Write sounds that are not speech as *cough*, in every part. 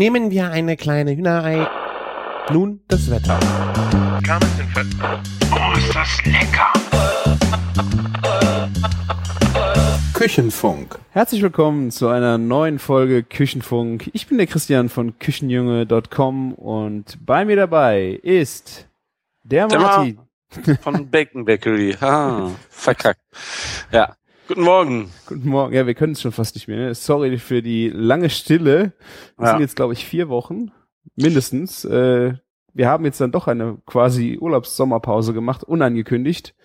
Nehmen wir eine kleine Hühnerei. Nun das Wetter. Oh, ist das lecker! Küchenfunk. Herzlich willkommen zu einer neuen Folge Küchenfunk. Ich bin der Christian von Küchenjunge.com und bei mir dabei ist der Der Martin. Von Bacon Bakery. Ah, verkackt. Ja. Guten Morgen. Guten Morgen. Ja, wir können es schon fast nicht mehr. Ne? Sorry für die lange Stille. Das Ja. sind jetzt, glaube ich, vier Wochen. Mindestens. Äh, wir haben jetzt dann doch eine quasi Urlaubssommerpause gemacht, unangekündigt.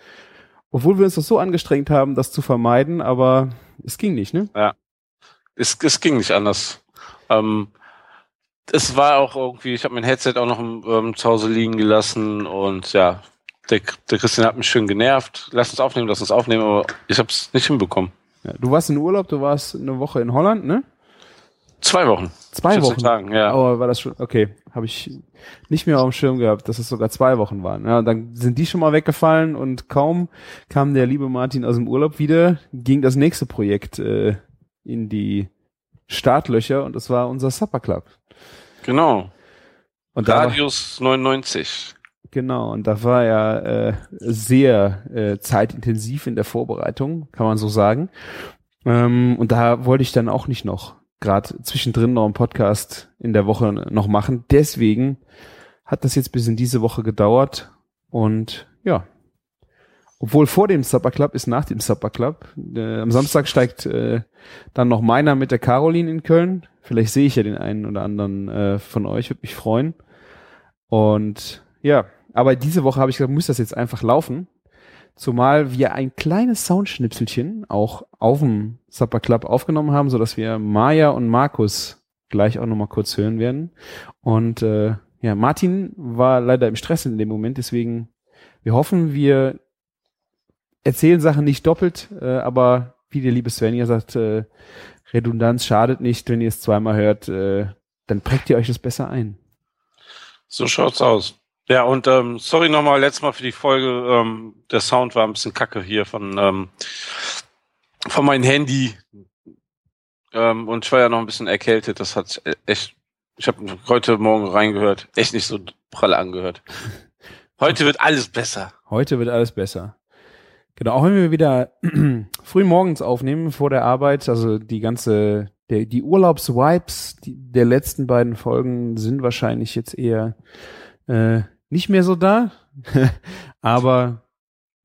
Obwohl wir uns das so angestrengt haben, das zu vermeiden, aber es ging nicht, ne? Es, es ging nicht anders. Ähm, es war auch irgendwie, ich habe mein Headset auch noch ähm, zu Hause liegen gelassen und ja, der, der Christian hat mich schön genervt. Lass uns aufnehmen, lass uns aufnehmen, aber ich habe es nicht hinbekommen. Ja, du warst in Urlaub, du warst eine Woche in Holland, ne? Zwei Wochen. Zwei 14 Wochen. Tagen, ja. Aber war das schon, okay, habe ich nicht mehr auf dem Schirm gehabt, dass es sogar zwei Wochen waren. Ja, dann sind die schon mal weggefallen und kaum kam der liebe Martin aus dem Urlaub wieder, ging das nächste Projekt äh, in die Startlöcher und das war unser Supper Club. Genau. Und Radius 99. genau, und da war er äh, sehr äh, zeitintensiv in der Vorbereitung, kann man so sagen. Ähm, und da wollte ich dann auch nicht noch gerade zwischendrin noch einen Podcast in der Woche noch machen. Deswegen hat das jetzt bis in diese Woche gedauert und ja. Obwohl vor dem Supper Club ist nach dem Supper Club. Äh, am Samstag steigt äh, dann noch meiner mit der Caroline in Köln. Vielleicht sehe ich ja den einen oder anderen äh, von euch, würde mich freuen. Und ja, aber diese Woche habe ich gesagt, muss das jetzt einfach laufen. Zumal wir ein kleines Soundschnipselchen auch auf dem Supper Club aufgenommen haben, so dass wir Maya und Markus gleich auch nochmal kurz hören werden. Und äh, ja, Martin war leider im Stress in dem Moment, deswegen wir hoffen, wir erzählen Sachen nicht doppelt, äh, aber wie der liebe Svenja sagt, äh, Redundanz schadet nicht, wenn ihr es zweimal hört, äh, dann prägt ihr euch das besser ein. So schaut's aus. Ja, und ähm, sorry nochmal letztes Mal für die Folge. Ähm, der Sound war ein bisschen kacke hier von, ähm, von meinem Handy. Ähm, und ich war ja noch ein bisschen erkältet. Das hat echt. Ich habe heute Morgen reingehört. Echt nicht so prall angehört. Heute wird alles besser. Heute wird alles besser. Genau, auch wenn wir wieder *clears throat* früh morgens aufnehmen vor der Arbeit, also die ganze, der, die Urlaubswipes der letzten beiden Folgen sind wahrscheinlich jetzt eher äh, nicht mehr so da. *laughs* Aber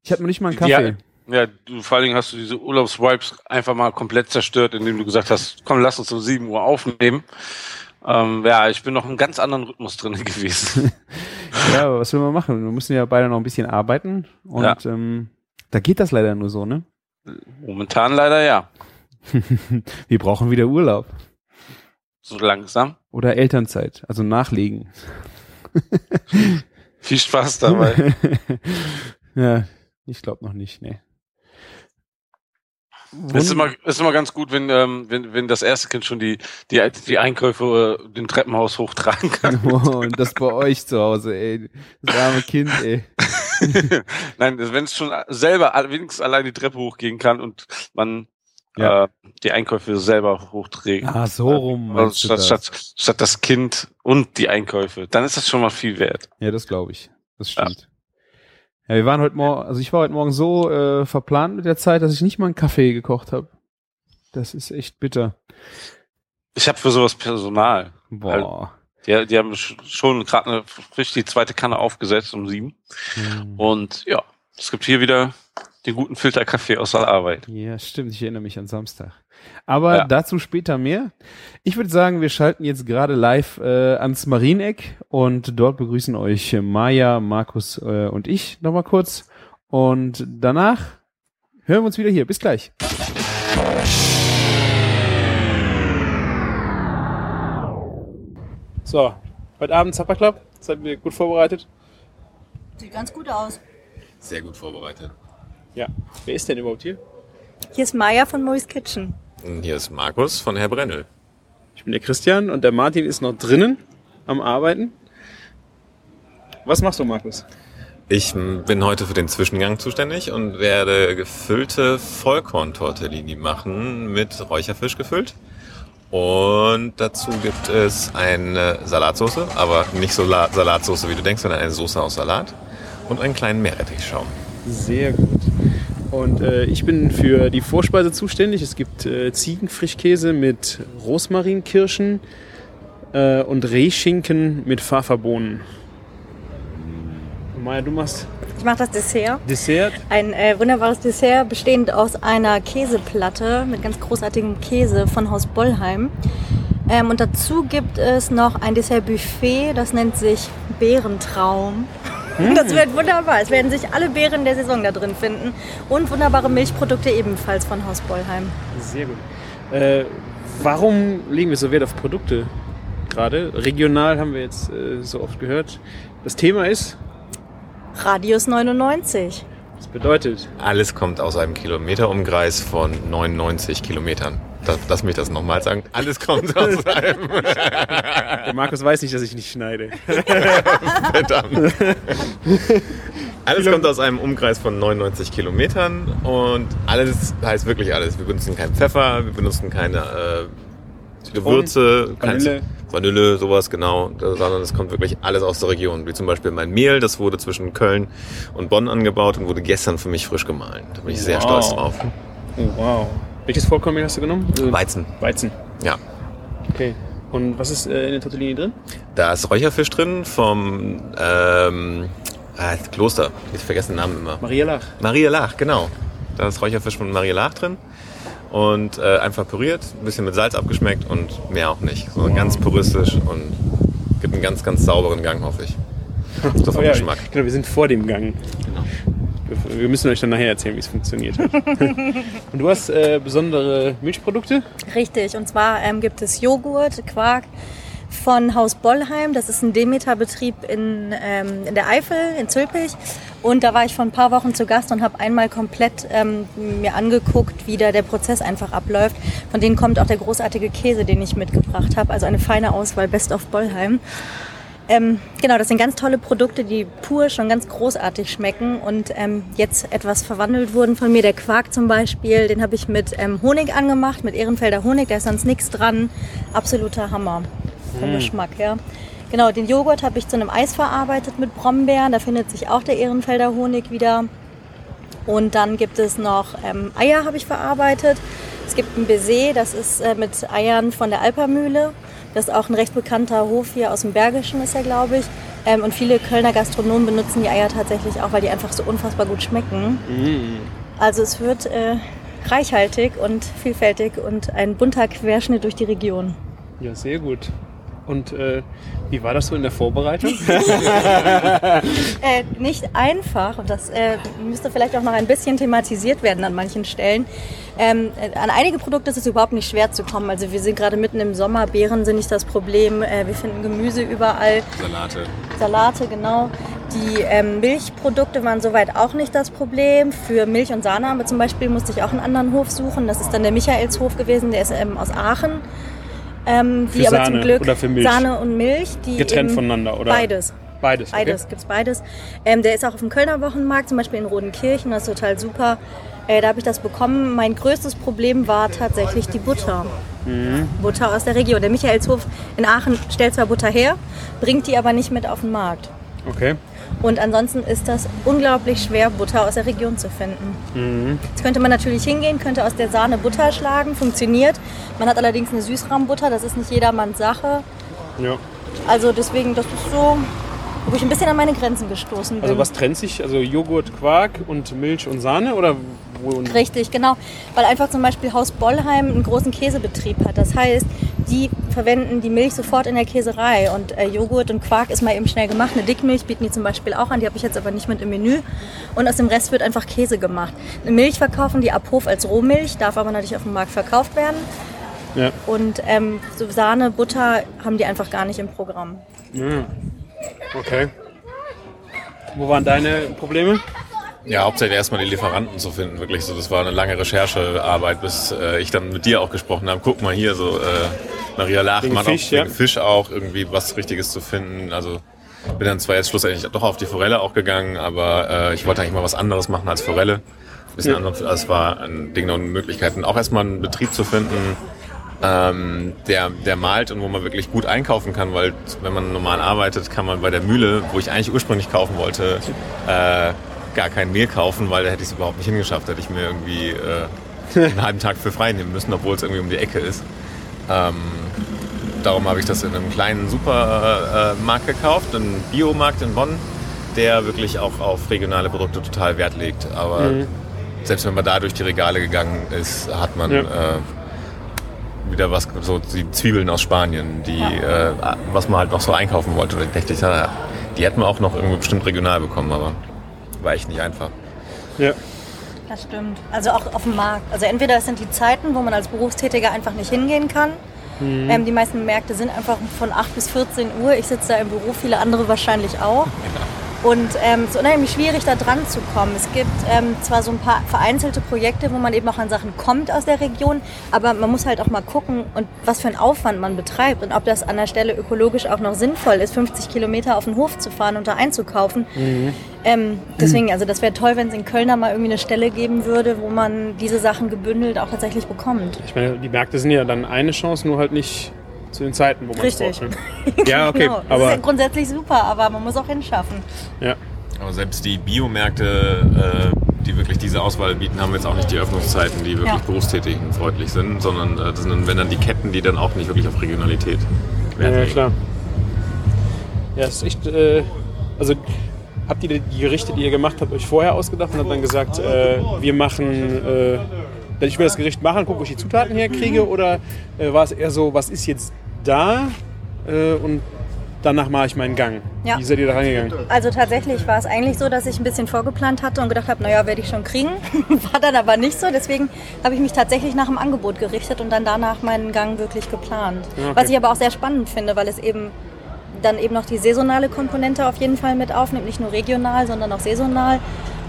ich habe noch nicht mal einen Kaffee. Ja, du, vor allen Dingen hast du diese Urlaubswipes einfach mal komplett zerstört, indem du gesagt hast, komm, lass uns um 7 Uhr aufnehmen. Ähm, ja, ich bin noch in einem ganz anderen Rhythmus drin *laughs* gewesen. Ja, aber was will man machen? Wir müssen ja beide noch ein bisschen arbeiten und Ja. ähm, da geht das leider nur so, ne? Momentan leider ja. *laughs* Wir brauchen wieder Urlaub So langsam. oder Elternzeit, also nachlegen. Viel Spaß dabei. *laughs* ja, ich glaube noch nicht, nee. Es ist immer, ist immer ganz gut, wenn, ähm, wenn, wenn das erste Kind schon die, die, die Einkäufe äh, den Treppenhaus hochtragen kann. *laughs* Oh, und das bei euch zu Hause, ey. Das arme Kind, ey. *laughs* Nein, wenn es schon selber wenigstens allein die Treppe hochgehen kann und man Ja. äh, die Einkäufe selber hochträgt. Ah, so rum. Also statt, das? statt, statt das Kind und die Einkäufe. Dann ist das schon mal viel wert. Ja, das glaube ich. Das stimmt. Ja. wir waren heute Morgen, also ich war heute Morgen so äh, verplant mit der Zeit, dass ich nicht mal einen Kaffee gekocht habe. Das ist echt bitter. Ich habe für sowas Personal. Boah. Die, die haben sch- schon gerade eine frisch die zweite Kanne aufgesetzt um sieben. Hm. Und ja, es gibt hier wieder den guten Filterkaffee aus der Arbeit. Ja, stimmt. Ich erinnere mich an Samstag. Aber Ja. dazu später mehr. Ich würde sagen, wir schalten jetzt gerade live äh, ans Marieneck und dort begrüßen euch Maja, Markus äh, und ich nochmal kurz. Und danach hören wir uns wieder hier. Bis gleich. So, heute Abend Supper Club. Seid ihr gut vorbereitet? Sieht ganz gut aus. Sehr gut vorbereitet. Ja. Wer ist denn überhaupt hier? Hier ist Maya von Mois Kitchen. Und hier ist Markus von Herr Brennel. Ich bin der Christian und der Martin ist noch drinnen am Arbeiten. Was machst du, Markus? Ich m, bin heute für den Zwischengang zuständig und werde gefüllte Vollkorn-Tortellini machen mit Räucherfisch gefüllt Und dazu gibt es eine Salatsauce, aber nicht so La Salatsauce, wie du denkst, sondern eine Soße aus Salat und einen kleinen Meerrettichschaum. Sehr gut. Und äh, ich bin für die Vorspeise zuständig. Es gibt äh, Ziegenfrischkäse mit Rosmarinkirschen äh, und Rehschinken mit Pfefferbohnen. Maja, du machst Ich mache das Dessert. Dessert. Ein äh, wunderbares Dessert bestehend aus einer Käseplatte mit ganz großartigem Käse von Haus Bollheim. Ähm, und dazu gibt es noch ein Dessertbuffet, das nennt sich Bärentraum. Das wird wunderbar. Es werden sich alle Beeren der Saison da drin finden. Und wunderbare Milchprodukte ebenfalls von Haus Bollheim. Sehr gut. Äh, warum legen wir so Wert auf Produkte gerade? Regional haben wir jetzt äh, so oft gehört. Das Thema ist, Radius 99. das bedeutet, Alles kommt aus einem Kilometerumkreis von 99 Kilometern. Das, lass mich das nochmal sagen. Alles kommt aus *laughs* einem. der Markus weiß nicht, dass ich nicht schneide. *laughs* Verdammt. Alles kommt aus einem Umkreis von 99 Kilometern und alles heißt wirklich alles. Wir benutzen keinen Pfeffer, wir benutzen keine äh, Gewürze, Vanille. Vanille, sowas genau, sondern es kommt wirklich alles aus der Region. Wie zum Beispiel mein Mehl, das wurde zwischen Köln und Bonn angebaut und wurde gestern für mich frisch gemahlen. Da bin ich sehr Wow. stolz drauf. Oh, wow. Welches Vollkornmehl hast du genommen? Also Weizen, Weizen. ja. Okay. Und was ist äh, in der Tortellini drin? Da ist Räucherfisch drin vom ähm, ah, Kloster. Ich vergesse den Namen immer. Maria Lach. Maria Lach, genau. Da ist Räucherfisch von Maria Lach drin. Und äh, einfach püriert, ein bisschen mit Salz abgeschmeckt und mehr auch nicht. So ganz puristisch und gibt einen ganz, ganz sauberen Gang, hoffe ich. *laughs* So vom Oh ja, Geschmack. Genau, wir sind vor dem Gang. Genau. Wir, müssen euch dann nachher erzählen, wie es funktioniert. *laughs* Und du hast äh, besondere Milchprodukte? Richtig, und zwar ähm, gibt es Joghurt, Quark von Haus Bollheim. Das ist ein Demeter-Betrieb in, ähm, in der Eifel, in Zülpich. Und da war ich vor ein paar Wochen zu Gast und habe einmal komplett ähm, mir angeguckt, wie da der Prozess einfach abläuft. Von denen kommt auch der großartige Käse, den ich mitgebracht habe. Also eine feine Auswahl, Best of Bollheim. Ähm, genau, das sind ganz tolle Produkte, die pur schon ganz großartig schmecken und ähm, jetzt etwas verwandelt wurden von mir. Der Quark zum Beispiel, den habe ich mit ähm, Honig angemacht, mit Ehrenfelder Honig, da ist sonst nichts dran. Absoluter Hammer vom Geschmack her. Genau, den Joghurt habe ich zu einem Eis verarbeitet mit Brombeeren, da findet sich auch der Ehrenfelder Honig wieder. Und dann gibt es noch ähm, Eier, habe ich verarbeitet. Es gibt ein Baiser, das ist äh, mit Eiern von der Alpermühle. Das ist auch ein recht bekannter Hof hier aus dem Bergischen, ist er, glaube ich. Ähm, und viele Kölner Gastronomen benutzen die Eier tatsächlich auch, weil die einfach so unfassbar gut schmecken. Also es wird äh, reichhaltig und vielfältig und ein bunter Querschnitt durch die Region. Ja, sehr gut. Und äh, wie war das so in der Vorbereitung? *laughs* *laughs* Äh, nicht einfach, und das äh, müsste vielleicht auch noch ein bisschen thematisiert werden an manchen Stellen. Ähm, äh, an einige Produkte ist es überhaupt nicht schwer zu kommen. Also wir sind gerade mitten im Sommer, Beeren sind nicht das Problem. Äh, wir finden Gemüse überall, Salate. Salate genau. Die ähm, Milchprodukte waren soweit auch nicht das Problem. Für Milch und Sahne aber zum Beispiel musste ich auch einen anderen Hof suchen. Das ist dann der Michaelshof gewesen, der ist ähm, aus Aachen. Ähm, die aber Sahne zum Glück oder für Milch? Sahne und Milch, die Getrennt voneinander, oder? Beides. Beides. Okay. Beides, gibt's beides. Ähm, der ist auch auf dem Kölner Wochenmarkt, zum Beispiel in Rodenkirchen, das ist total super. Äh, da habe ich das bekommen. Mein größtes Problem war tatsächlich die Butter. Mhm. Butter aus der Region. Der Michaelshof in Aachen stellt zwar Butter her, bringt die aber nicht mit auf den Markt. Okay. Und ansonsten ist das unglaublich schwer, Butter aus der Region zu finden. Mhm. Jetzt könnte man natürlich hingehen, könnte aus der Sahne Butter schlagen, funktioniert. Man hat allerdings eine Süßrahmbutter, das ist nicht jedermanns Sache. Ja. Also deswegen, das ist so, wo ich ein bisschen an meine Grenzen gestoßen bin. Also was trennt sich? Also Joghurt, Quark und Milch und Sahne? Oder wo? Richtig, genau. Weil einfach zum Beispiel Haus Bollheim einen großen Käsebetrieb hat. Das heißt, die verwenden die Milch sofort in der Käserei. Und äh, Joghurt und Quark ist mal eben schnell gemacht. Eine Dickmilch bieten die zum Beispiel auch an. Die habe ich jetzt aber nicht mit im Menü. Und aus dem Rest wird einfach Käse gemacht. Eine Milch verkaufen die ab Hof als Rohmilch, darf aber natürlich auf dem Markt verkauft werden. Ja. Und ähm, so Sahne, Butter haben die einfach gar nicht im Programm. ja. Okay. Wo waren deine Probleme? Ja, hauptsächlich erstmal die Lieferanten zu finden, wirklich so. Das war eine lange Recherchearbeit, bis äh, ich dann mit dir auch gesprochen habe. Guck mal hier, so äh, Maria Lach, Wegen man Fisch, auch ja. Fisch auch irgendwie was Richtiges zu finden. Also bin dann zwar jetzt schlussendlich doch auf die Forelle auch gegangen, aber äh, ich wollte eigentlich mal was anderes machen als Forelle. Ein bisschen Ja. anders. Also es war ein Ding und Möglichkeiten, auch erstmal einen Betrieb zu finden, ähm, der, der malt und wo man wirklich gut einkaufen kann, weil wenn man normal arbeitet, kann man bei der Mühle, wo ich eigentlich ursprünglich kaufen wollte, äh, gar kein Mehl kaufen, weil da hätte ich es überhaupt nicht hingeschafft. Da hätte ich mir irgendwie äh, einen halben Tag für frei nehmen müssen, obwohl es irgendwie um die Ecke ist. Ähm, darum habe ich das in einem kleinen Supermarkt gekauft, einen Biomarkt in Bonn, der wirklich auch auf regionale Produkte total Wert legt. Aber Mhm. selbst wenn man da durch die Regale gegangen ist, hat man Ja. äh, wieder was, so die Zwiebeln aus Spanien, die, äh, was man halt noch so einkaufen wollte. Ich dachte, ja, die hätten wir auch noch irgendwie bestimmt regional bekommen, aber war echt nicht einfach. Ja. Das stimmt. Also auch auf dem Markt. Also entweder es sind die Zeiten, wo man als Berufstätiger einfach nicht hingehen kann. Ähm, die meisten Märkte sind einfach von 8 bis 14 Uhr. Ich sitze da im Büro, viele andere wahrscheinlich auch. Und ähm, es ist unheimlich schwierig, da dran zu kommen. Es gibt ähm, zwar so ein paar vereinzelte Projekte, wo man eben auch an Sachen kommt aus der Region, aber man muss halt auch mal gucken, und was für einen Aufwand man betreibt und ob das an der Stelle ökologisch auch noch sinnvoll ist, 50 Kilometer auf den Hof zu fahren und da einzukaufen. Ähm, deswegen, also das wäre toll, wenn es in Köln da mal irgendwie eine Stelle geben würde, wo man diese Sachen gebündelt auch tatsächlich bekommt. Ich meine, die Märkte sind ja dann eine Chance, nur halt nicht zu den Zeiten, wo man es Richtig. braucht. *laughs* Ja, okay, Genau. Das ist aber ja grundsätzlich super, aber man muss auch hinschaffen. ja. Aber selbst die Biomärkte, äh, die wirklich diese Auswahl bieten, haben jetzt auch nicht die Öffnungszeiten, die wirklich Ja. Berufstätigen freundlich sind, sondern äh, das sind dann, wenn dann die Ketten, die dann auch nicht wirklich auf Regionalität Wert Ja, klar. Ja, es ist echt. Äh, also habt ihr die Gerichte, die ihr gemacht habt, euch vorher ausgedacht und habt dann gesagt, äh, wir machen. Äh, ich will das Gericht machen, gucke, wo ich die Zutaten herkriege? Oder äh, war es eher so, was ist jetzt da äh, und danach mache ich meinen Gang? Ja. Wie seid ihr da rangegangen? Also tatsächlich war es eigentlich so, dass ich ein bisschen vorgeplant hatte und gedacht habe, naja, werde ich schon kriegen. *laughs* War dann aber nicht so. Deswegen habe ich mich tatsächlich nach dem Angebot gerichtet und dann danach meinen Gang wirklich geplant. Ja, okay. Was ich aber auch sehr spannend finde, weil es eben dann eben noch die saisonale Komponente auf jeden Fall mit aufnimmt. Nicht nur regional, sondern auch saisonal.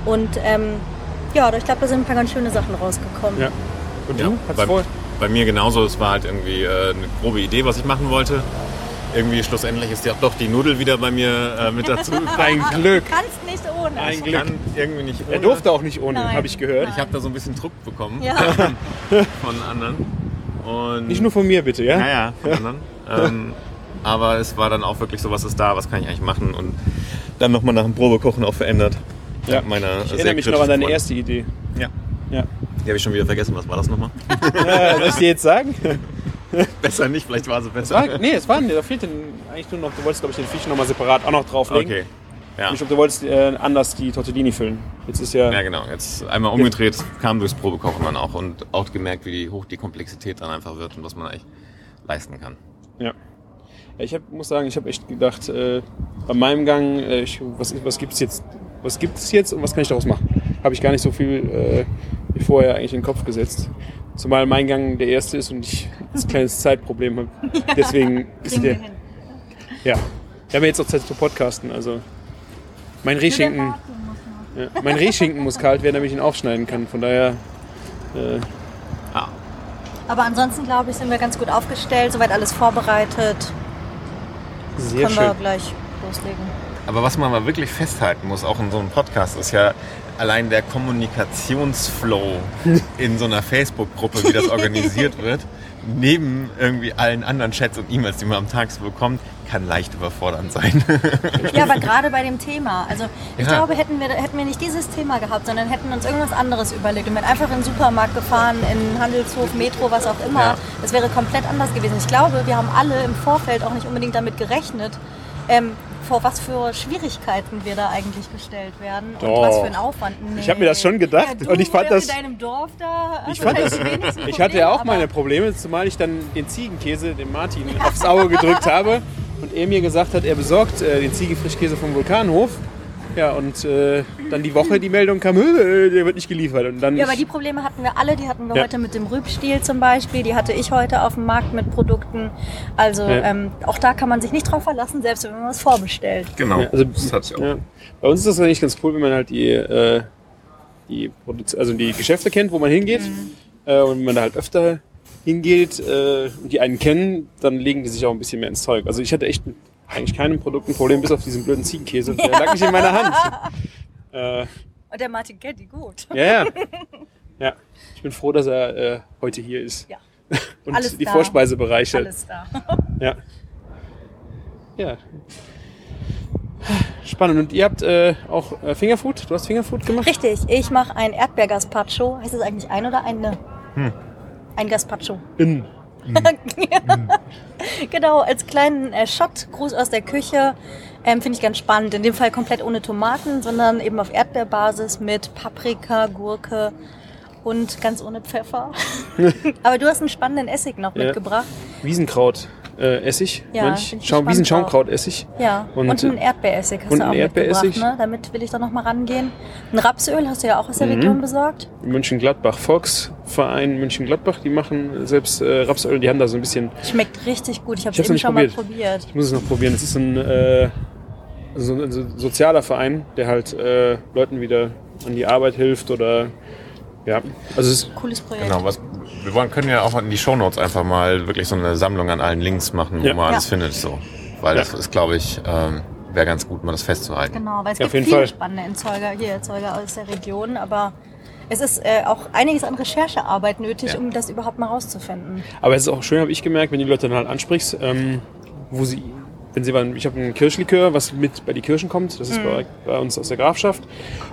Und ähm, ja, ich glaube, da sind ein paar ganz schöne Sachen rausgekommen. Ja. Und Ja, du? Hast bei, vor? Bei mir genauso. Es war halt irgendwie äh, eine grobe Idee, was ich machen wollte. Irgendwie schlussendlich ist ja doch die Nudel wieder bei mir äh, mit dazu. *laughs* Ein Glück. Du kannst nicht ohne. Ein Glück. kann irgendwie nicht ohne. Er durfte auch nicht ohne, Nein. habe ich gehört. Ich habe da so ein bisschen Druck bekommen Ja. *laughs* von anderen. Und Nicht nur von mir, bitte, ja? Ja, ja, von anderen. Ähm, aber es war dann auch wirklich so, was ist da, was kann ich eigentlich machen und dann nochmal nach dem Probekochen auch verändert. Ja. Meiner Ich erinnere mich noch an deine Freundin. erste Idee. Ja, Ja. die habe ich schon wieder vergessen. Was war das nochmal? *laughs* ja soll ich dir jetzt sagen? *laughs* besser nicht, vielleicht war sie besser. War, nee, es war da fehlt denn eigentlich nur noch, du wolltest glaube ich den Fisch nochmal separat auch noch drauflegen. Okay. Ja. Ich glaube, du wolltest äh, anders die Tortellini füllen. Jetzt ist ja, ja, genau. Jetzt einmal umgedreht, kam durchs Probekochen dann auch und auch gemerkt, wie hoch die Komplexität dann einfach wird und was man eigentlich leisten kann. ja. ja ich hab, muss sagen, ich habe echt gedacht, äh, bei meinem Gang, äh, ich, was, was gibt es jetzt, was gibt es jetzt und was kann ich daraus machen? Habe ich gar nicht so viel wie vorher eigentlich in den Kopf gesetzt. Zumal mein Gang der erste ist und ich ein kleines Zeitproblem habe. *laughs* Deswegen ist wir der, ja. Wir haben ja jetzt auch Zeit zu podcasten, also mein Rehschinken, ja, mein Rehschinken muss kalt werden, damit ich ihn aufschneiden kann. Von daher, äh, Ah, Aber ansonsten, glaube ich, sind wir ganz gut aufgestellt, soweit alles vorbereitet. sehr Können wir schön. gleich loslegen. Aber was man mal wirklich festhalten muss, auch in so einem Podcast, ist ja allein der Kommunikationsflow in so einer Facebook-Gruppe, wie das organisiert *laughs* wird, neben irgendwie allen anderen Chats und E-Mails, die man am Tag so bekommt, kann leicht überfordernd sein. Ja, aber gerade bei dem Thema. Also ich Ja. glaube, hätten wir, hätten wir nicht dieses Thema gehabt, sondern hätten uns irgendwas anderes überlegt und wären einfach in den Supermarkt gefahren, in den Handelshof, Metro, was auch immer. Ja. Es wäre komplett anders gewesen. Ich glaube, wir haben alle im Vorfeld auch nicht unbedingt damit gerechnet, ähm, vor was für Schwierigkeiten wir da eigentlich gestellt werden und Doch. was für ein Aufwand. Ich hab mir das schon gedacht Ja, und ich fand in das- deinem Dorf da. Ich fand das, wenigsten ich hatte ja Probleme, auch meine Probleme, zumal ich dann den Ziegenkäse, dem Martin, aufs Auge gedrückt habe und er mir gesagt hat, er besorgt äh, den Ziegenfrischkäse vom Vulkanhof. Ja, und äh, dann die Woche die Meldung kam, "Äh, der wird nicht geliefert. Und dann Ja, aber die Probleme hatten wir alle. Die hatten wir Ja. heute mit dem Rübstiel zum Beispiel. Die hatte ich heute auf dem Markt mit Produkten. Also Ja. ähm, auch da kann man sich nicht drauf verlassen, selbst wenn man was vorbestellt. genau, Ja, also- das ich auch. Ja. Bei uns ist das eigentlich ganz cool, wenn man halt die, äh, die, Produz also die Geschäfte kennt, wo man hingeht. Äh, und wenn man da halt öfter hingeht äh, und die einen kennen, dann legen die sich auch ein bisschen mehr ins Zeug. Also ich hatte echt eigentlich keinem Produkt ein Problem, bis auf diesen blöden Ziegenkäse. Der lag nicht in meiner Hand. *laughs* Äh, Und der Martin kennt die gut. ja, ja. *laughs* Ja, ich bin froh, dass er äh, heute hier ist. Ja. *laughs* Und Alles die da. Vorspeisebereiche. Alles da. Ja. Ja. Spannend. Und ihr habt äh, auch äh, Fingerfood? Du hast Fingerfood gemacht? Richtig, ich mache ein Erdbeergazpacho. Heißt es eigentlich ein oder eine? Ein Gazpacho. In. *laughs* Genau, als kleinen äh, Shot, Gruß aus der Küche. Ähm, Finde ich ganz spannend. In dem Fall komplett ohne Tomaten, sondern eben auf Erdbeerbasis mit Paprika, Gurke und ganz ohne Pfeffer. *laughs* Aber du hast einen spannenden Essig noch Ja. mitgebracht. Wiesenkraut. Äh, Essig, Ja, meine ich. find ich Schau, spannend Wiesenschaumkraut-Essig. Ja, Und, und, einen Erdbeeressig hast und du auch Erdbeeressig. ne? Damit will ich doch noch mal rangehen. Ein Rapsöl hast du ja auch aus der Mhm. Region besorgt. München-Gladbach, Volksverein München-Gladbach, die machen selbst äh, Rapsöl, die haben da so ein bisschen, Schmeckt richtig gut. Ich habe es hab's eben schon nicht mal probiert. ich muss es noch probieren, das ist ein, äh, so ein so- sozialer Verein, der halt äh, Leuten wieder an die Arbeit hilft oder ja, also es ist, Cooles Projekt. Genau, was, wir wollen, können ja auch in die Shownotes einfach mal wirklich so eine Sammlung an allen Links machen, wo Ja. man alles Ja. findet. So. Weil das ist, glaube ich, ähm, wäre ganz gut, mal das festzuhalten. Genau, weil es Ja, gibt auf jeden viele Fall. spannende Erzeuger, hier Erzeuger aus der Region, aber es ist äh, auch einiges an Recherchearbeit nötig, Ja. um das überhaupt mal rauszufinden. aber es ist auch schön, habe ich gemerkt, wenn die Leute dann halt ansprichst, ähm, wo sie, wenn sie waren, ich habe ein Kirschlikör, was mit bei die Kirschen kommt, das ist Mhm. bei, bei uns aus der Grafschaft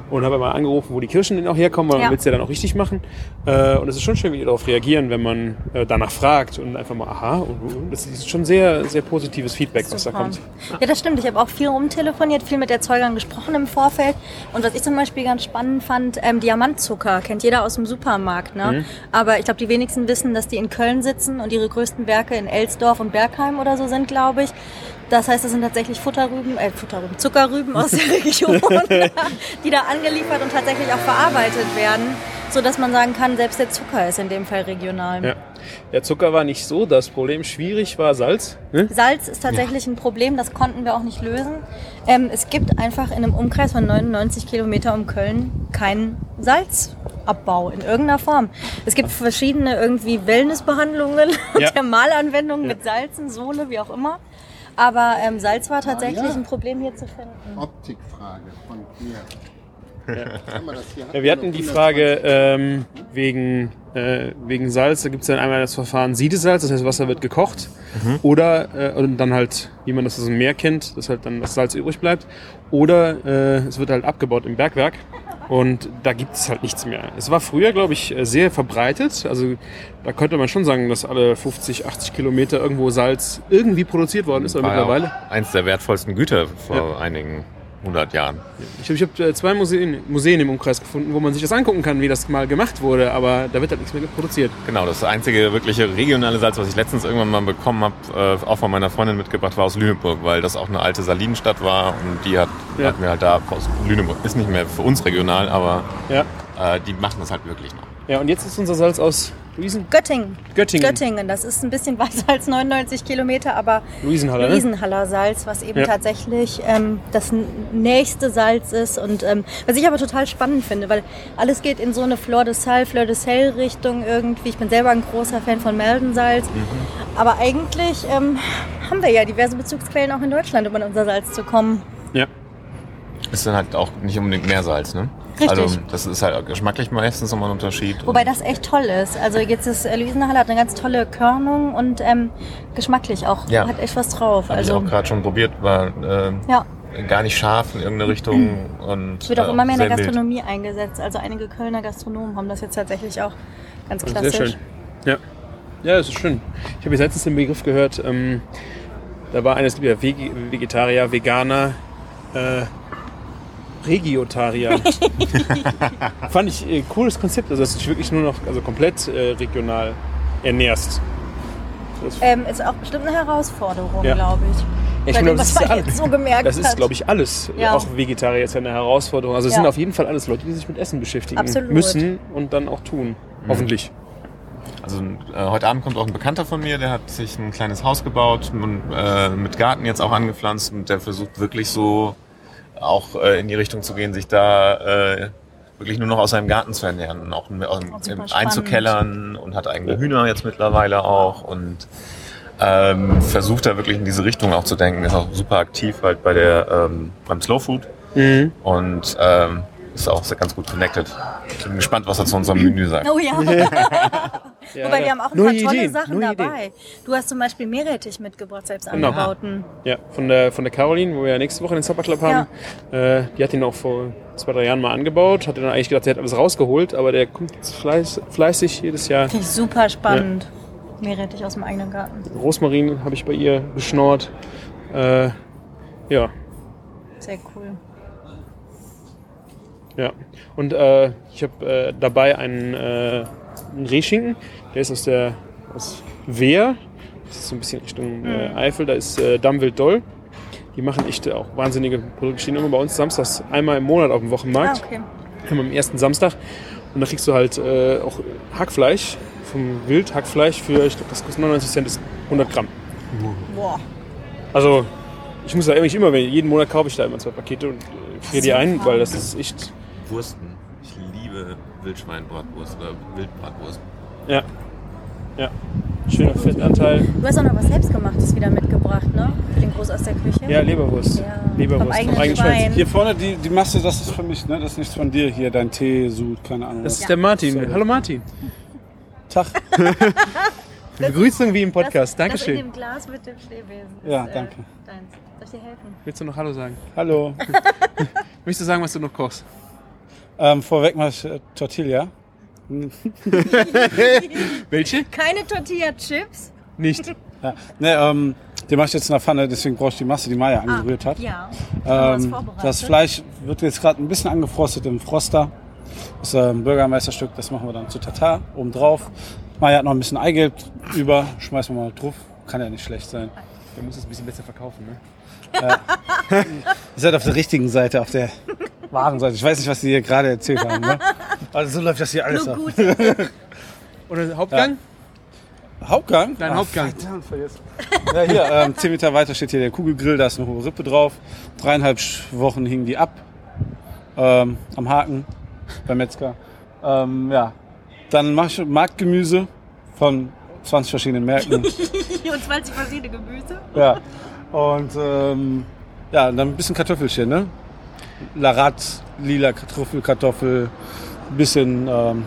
und habe mal angerufen, wo die Kirschen denn auch herkommen, weil man Ja. will es ja dann auch richtig machen äh, und es ist schon schön, wie die darauf reagieren, wenn man äh, danach fragt und einfach mal, aha, und, und das ist schon sehr, sehr positives Feedback, was da Super. kommt. Ja, das stimmt. Ich habe auch viel rumtelefoniert, viel mit Erzeugern gesprochen im Vorfeld. Und was ich zum Beispiel ganz spannend fand, ähm, Diamantzucker kennt jeder aus dem Supermarkt. Ne? Mhm. Aber ich glaube, die wenigsten wissen, dass die in Köln sitzen und ihre größten Werke in Elsdorf und Bergheim oder so sind, glaube ich. Das heißt, das sind tatsächlich Futterrüben, äh, Futterrüben, Zuckerrüben aus der Region, *laughs* die da angeliefert und tatsächlich auch verarbeitet werden, so dass man sagen kann, selbst der Zucker ist in dem Fall regional. Ja. Der Zucker war nicht so das Problem, schwierig war Salz. Ne? Salz ist tatsächlich ein Problem, das konnten wir auch nicht lösen. Ähm, es gibt einfach in einem Umkreis von 99 Kilometer um Köln keinen Salzabbau in irgendeiner Form. Es gibt verschiedene irgendwie Wellnessbehandlungen *laughs* und Ja. Thermalanwendungen mit Salzen, Sohle, wie auch immer. Aber ähm, Salz war tatsächlich ja. ein Problem hier zu finden. Optikfrage von mir. *laughs* Kann man das hier Ja, wir hatten die Frage ähm, wegen, äh, wegen Salz. Da gibt es dann einmal das Verfahren Siedesalz, das heißt Wasser wird gekocht. Oder äh, und dann halt, wie man das aus dem Meer kennt, dass halt dann das Salz übrig bleibt. Oder äh, es wird halt abgebaut im Bergwerk. Und da gibt es halt nichts mehr. Es war früher, glaube ich, äh, sehr verbreitet. Also da könnte man schon sagen, dass alle 50, 80 Kilometer irgendwo Salz irgendwie produziert worden ist. Aber War ja mittlerweile. auch eins der wertvollsten Güter vor Ja. einigen hundert Jahren. Ich habe hab, äh, zwei Museen, Museen im Umkreis gefunden, wo man sich das angucken kann, wie das mal gemacht wurde. Aber da wird halt nichts mehr produziert. Genau, das einzige wirkliche regionale Salz, was ich letztens irgendwann mal bekommen habe, äh, auch von meiner Freundin mitgebracht, war aus Lüneburg, weil das auch eine alte Salinenstadt war und die hat, Ja. hat mir halt da aus Lüneburg, ist nicht mehr für uns regional, aber Ja. äh, die machen das halt wirklich noch. Ja, und jetzt ist unser Salz aus Luisen? Göttingen. Göttingen. Göttingen, das ist ein bisschen *laughs* weiter als 99 Kilometer, aber Luisenhaller, ne? Luisenhaller Salz, was eben Ja. tatsächlich ähm, das nächste Salz ist. Und ähm, was ich aber total spannend finde, weil alles geht in so eine Fleur de Sal, Fleur de Sel Richtung irgendwie. Ich bin selber ein großer Fan von Meldensalz. Mhm. Aber eigentlich ähm, haben wir ja diverse Bezugsquellen auch in Deutschland, um an unser Salz zu kommen. Ja. Ist dann halt auch nicht unbedingt Meersalz, ne? Richtig. Also das ist halt geschmacklich meistens nochmal ein Unterschied. Wobei das echt toll ist. Also jetzt ist äh, Luisenhaller hat eine ganz tolle Körnung und ähm, geschmacklich auch. Ja. Hat echt was drauf. Hab Also ich auch gerade schon probiert, war äh, ja. gar nicht scharf in irgendeine Richtung *clears throat* und Wird auch äh, immer mehr in der sehr mild. Gastronomie eingesetzt. Also einige Kölner Gastronomen haben das jetzt tatsächlich auch ganz Sehr klassisch. schön. Ja. Ja, das ist schön. Ich habe jetzt letztens den Begriff gehört, ähm, da war eines, es gibt ja Vege- Vegetarier, Veganer, äh, Regiotarier. *laughs* Fand ich äh, cooles Konzept, also dass du dich wirklich nur noch also komplett äh, regional ernährst. Das, Ähm, ist auch bestimmt eine Herausforderung, Ja. glaube ich. ich bei glaub, dem, das ist alles- jetzt so gemerkt Das ist, glaube ich, alles. Ja. Auch Vegetarier ist ja eine Herausforderung. Also es Ja. sind auf jeden Fall alles Leute, die sich mit Essen beschäftigen Absolut. müssen und dann auch tun. Mhm. Hoffentlich. Also äh, heute Abend kommt auch ein Bekannter von mir, der hat sich ein kleines Haus gebaut und äh, mit Garten jetzt auch angepflanzt und der versucht wirklich so auch äh, in die Richtung zu gehen, sich da äh, wirklich nur noch aus seinem Garten zu ernähren und auch mit, aus dem- Oh, einzukellern und hat eigene Hühner jetzt mittlerweile auch und ähm, versucht da wirklich in diese Richtung auch zu denken, ist auch super aktiv halt bei der ähm, beim Slow Food Mhm. und ähm, ist auch sehr ganz gut connected. Ich bin gespannt, was er zu unserem Menü sagt. Oh ja. *laughs* *laughs* Ja, Wobei, ja. wir haben auch ein Neue paar tolle Ideen, Sachen neue dabei. Du hast zum Beispiel Meerrettich mitgebracht, selbst Genau. angebauten. Ja, von der, von der Caroline, wo wir ja nächste Woche den Supper Club haben. Äh, die hat ihn auch vor zwei, drei Jahren mal angebaut. Hatte dann eigentlich gedacht, sie hat alles rausgeholt, aber der kommt jetzt fleiß, fleißig jedes Jahr. Finde ich super spannend. Meerrettich aus dem eigenen Garten. Rosmarin habe ich bei ihr geschnort. Äh, ja, Sehr cool. ja. Und äh, ich habe äh, dabei einen, einen Rehschinken. Der ist aus der aus Wehr. Das ist so ein bisschen Richtung äh, Eifel. Da ist äh, Dammwild Doll. Die machen echt auch wahnsinnige Produkte. Stehen immer bei uns samstags einmal im Monat auf dem Ah, Wochenmarkt. okay. immer am ersten Samstag. Und da kriegst du halt äh, auch Hackfleisch vom Wild, Hackfleisch für, ich glaube, das kostet 99 Cent, ist 100 Gramm. Boah. Also, ich muss da eigentlich immer, wenn, jeden Monat kaufe ich da immer zwei Pakete und äh, friere die ein, weil das ist echt, Wursten. Wildschweinbratwurst oder Wildbratwurst. ja, ja, schöner Fettanteil. Du hast auch noch was Selbstgemachtes wieder mitgebracht, ne? Für den Gruß aus der Küche. Ja, Leberwurst. Ja, Leberwurst vom eigenen Schwein. Hier vorne, die, die Masse, das ist für mich, ne? Das ist nichts von dir hier, dein Tee, Sud, keine Ahnung. Das was. ist der Martin. Hallo Martin. Tag. *laughs* Begrüßung wie im Podcast. Das, das in Dankeschön. dem Glas mit dem Schneebesen. Ja, ist, danke. Äh, deins. Soll ich dir helfen? Willst du noch Hallo sagen? Hallo. *laughs* Möchtest du sagen, was du noch kochst? Ähm, vorweg mal äh, Tortilla. *laughs* Welche? Keine Tortilla-Chips? Nicht. *laughs* Ja. Ne, ähm, den mache ich jetzt in der Pfanne, deswegen brauche ich die Masse, die Maya angerührt hat. Ja. Ähm, vorbereitet? das Fleisch wird jetzt gerade ein bisschen angefrostet im Froster. Das ist äh, ein Bürgermeisterstück, das machen wir dann zu Tatar oben drauf. Maya hat noch ein bisschen Eigelb über, schmeißen wir mal drauf. Kann ja nicht schlecht sein. Du musst es ein bisschen besser verkaufen, ne? *laughs* Ihr seid auf der richtigen Seite, auf der wahren Seite. Ich weiß nicht, was die hier gerade erzählt haben. Ne? *laughs* Also so läuft das hier alles Nur ab. gut. *laughs* Oder Hauptgang? Hauptgang? Dein Ah, Hauptgang. verdammt, vergessen. Ja, hier, ähm, 10 Meter weiter steht hier der Kugelgrill, da ist eine hohe Rippe drauf. Dreieinhalb Wochen hingen die ab. Ähm, am Haken beim Metzger. Ähm, ja. Dann mache ich Marktgemüse von 20 verschiedenen Märkten. *laughs* Und 20 verschiedene Gemüse. ja. Und ähm, ja, dann ein bisschen Kartoffelchen, ne? Larat, lila Kartoffel, Kartoffel, bisschen, ähm,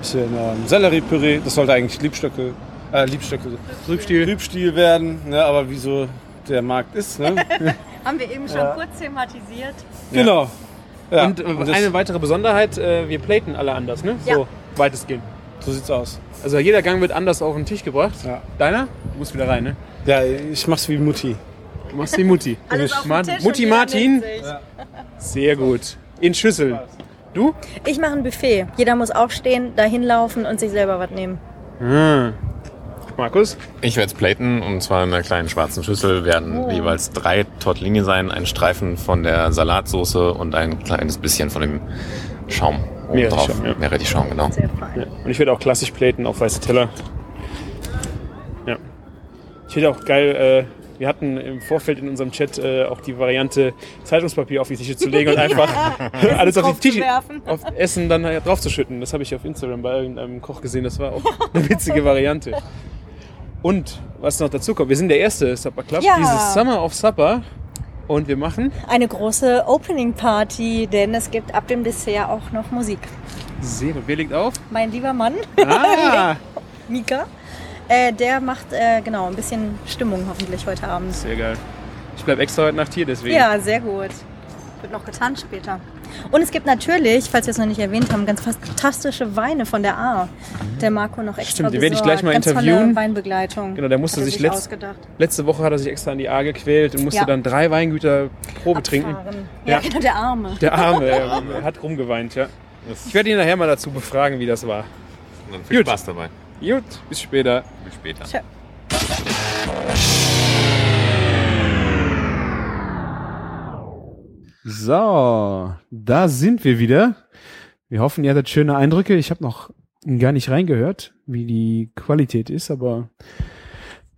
bisschen ähm, Selleriepüree. Das sollte eigentlich Liebstöcke, äh, Liebstöcke, Rübstiel, Rübstiel werden, ne? Aber wie so der Markt ist, ne? *laughs* Haben wir eben schon Ja. kurz thematisiert. genau. Ja, Und äh, das- eine weitere Besonderheit, äh, wir platen alle anders, ne? Ja. So, weitestgehend. so sieht's aus. Also jeder Gang wird anders auf den Tisch gebracht. Ja. Deiner? Du musst wieder rein, ne? Ja, ich mach's wie Mutti. Du machst die Mutti. Alles auf dem Mar- Tisch und Mutti Martin? Sehr gut. In Schüssel. Du? Ich mache ein Buffet. Jeder muss aufstehen, dahin laufen und sich selber was nehmen. Ah. Markus? Ich werde es platen und zwar in einer kleinen schwarzen Schüssel werden Oh. jeweils drei Tortellini sein, ein Streifen von der Salatsoße und ein kleines bisschen von dem Schaum oben drauf. Meerrettich-Schaum, ja. Meerrettich-Schaum, genau. Sehr fein. Ja. Und ich werde auch klassisch platen auf weiße Teller. Ja. Ich hätte auch geil, äh, wir hatten im Vorfeld in unserem Chat äh, auch die Variante, Zeitungspapier auf die Tische zu legen und einfach *laughs* *laughs* alles auf die Tische, auf Essen dann halt draufzuschütten. Das habe ich auf Instagram bei irgendeinem Koch gesehen. Das war auch eine witzige *laughs* Variante. Und was noch dazu kommt, wir sind der erste Supper Club, Ja. dieses Summer of Supper. Und wir machen Eine große Opening Party, denn es gibt ab dem Dessert auch noch Musik. sehr. Wer legt auf? Mein lieber Mann, Ah, Mika, äh, der macht äh, genau ein bisschen Stimmung hoffentlich heute Abend. sehr geil. Ich bleibe extra heute Nacht hier, deswegen. Ja, sehr gut. Wird noch getanzt später. Und es gibt natürlich, falls wir es noch nicht erwähnt haben, ganz fantastische Weine von der A. Der Marco noch extra Stimmt, den werde ich gleich mal ganz interviewen. Tolle Weinbegleitung. Genau, der musste Hat er sich sich letzt- ausgedacht. Letzte Woche hat er sich extra an die A gequält und musste Ja. dann drei Weingüter Probe trinken. Abfahren. Ja, Ja. genau, der Arme. Der Arme, er *laughs* hat rumgeweint, ja. Ich werde ihn nachher mal dazu befragen, wie das war. Und dann viel Gut. Spaß dabei. Gut, bis später. Bis später. Tschö. So, da sind wir wieder. Wir hoffen, ihr hattet schöne Eindrücke. Ich habe noch gar nicht reingehört, wie die Qualität ist, aber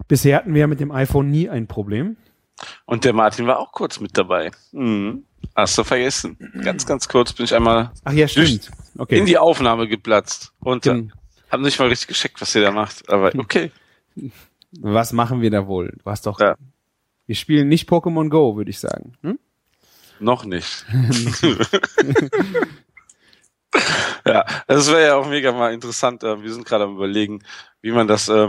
bisher hatten wir ja mit dem iPhone nie ein Problem. Und der Martin war auch kurz mit dabei. Mhm. Hast du vergessen. Ganz, ganz kurz bin ich einmal Ach ja, stimmt. Okay. in die Aufnahme geplatzt und äh, Dann, hab nicht mal richtig gescheckt, was ihr da macht. Aber okay. was machen wir da wohl? Du hast doch. Ja. Wir spielen nicht Pokémon Go, würde ich sagen. Hm? Noch nicht. *laughs* Ja, das wäre ja auch mega mal interessant. äh, Wir sind gerade am überlegen, wie man das äh,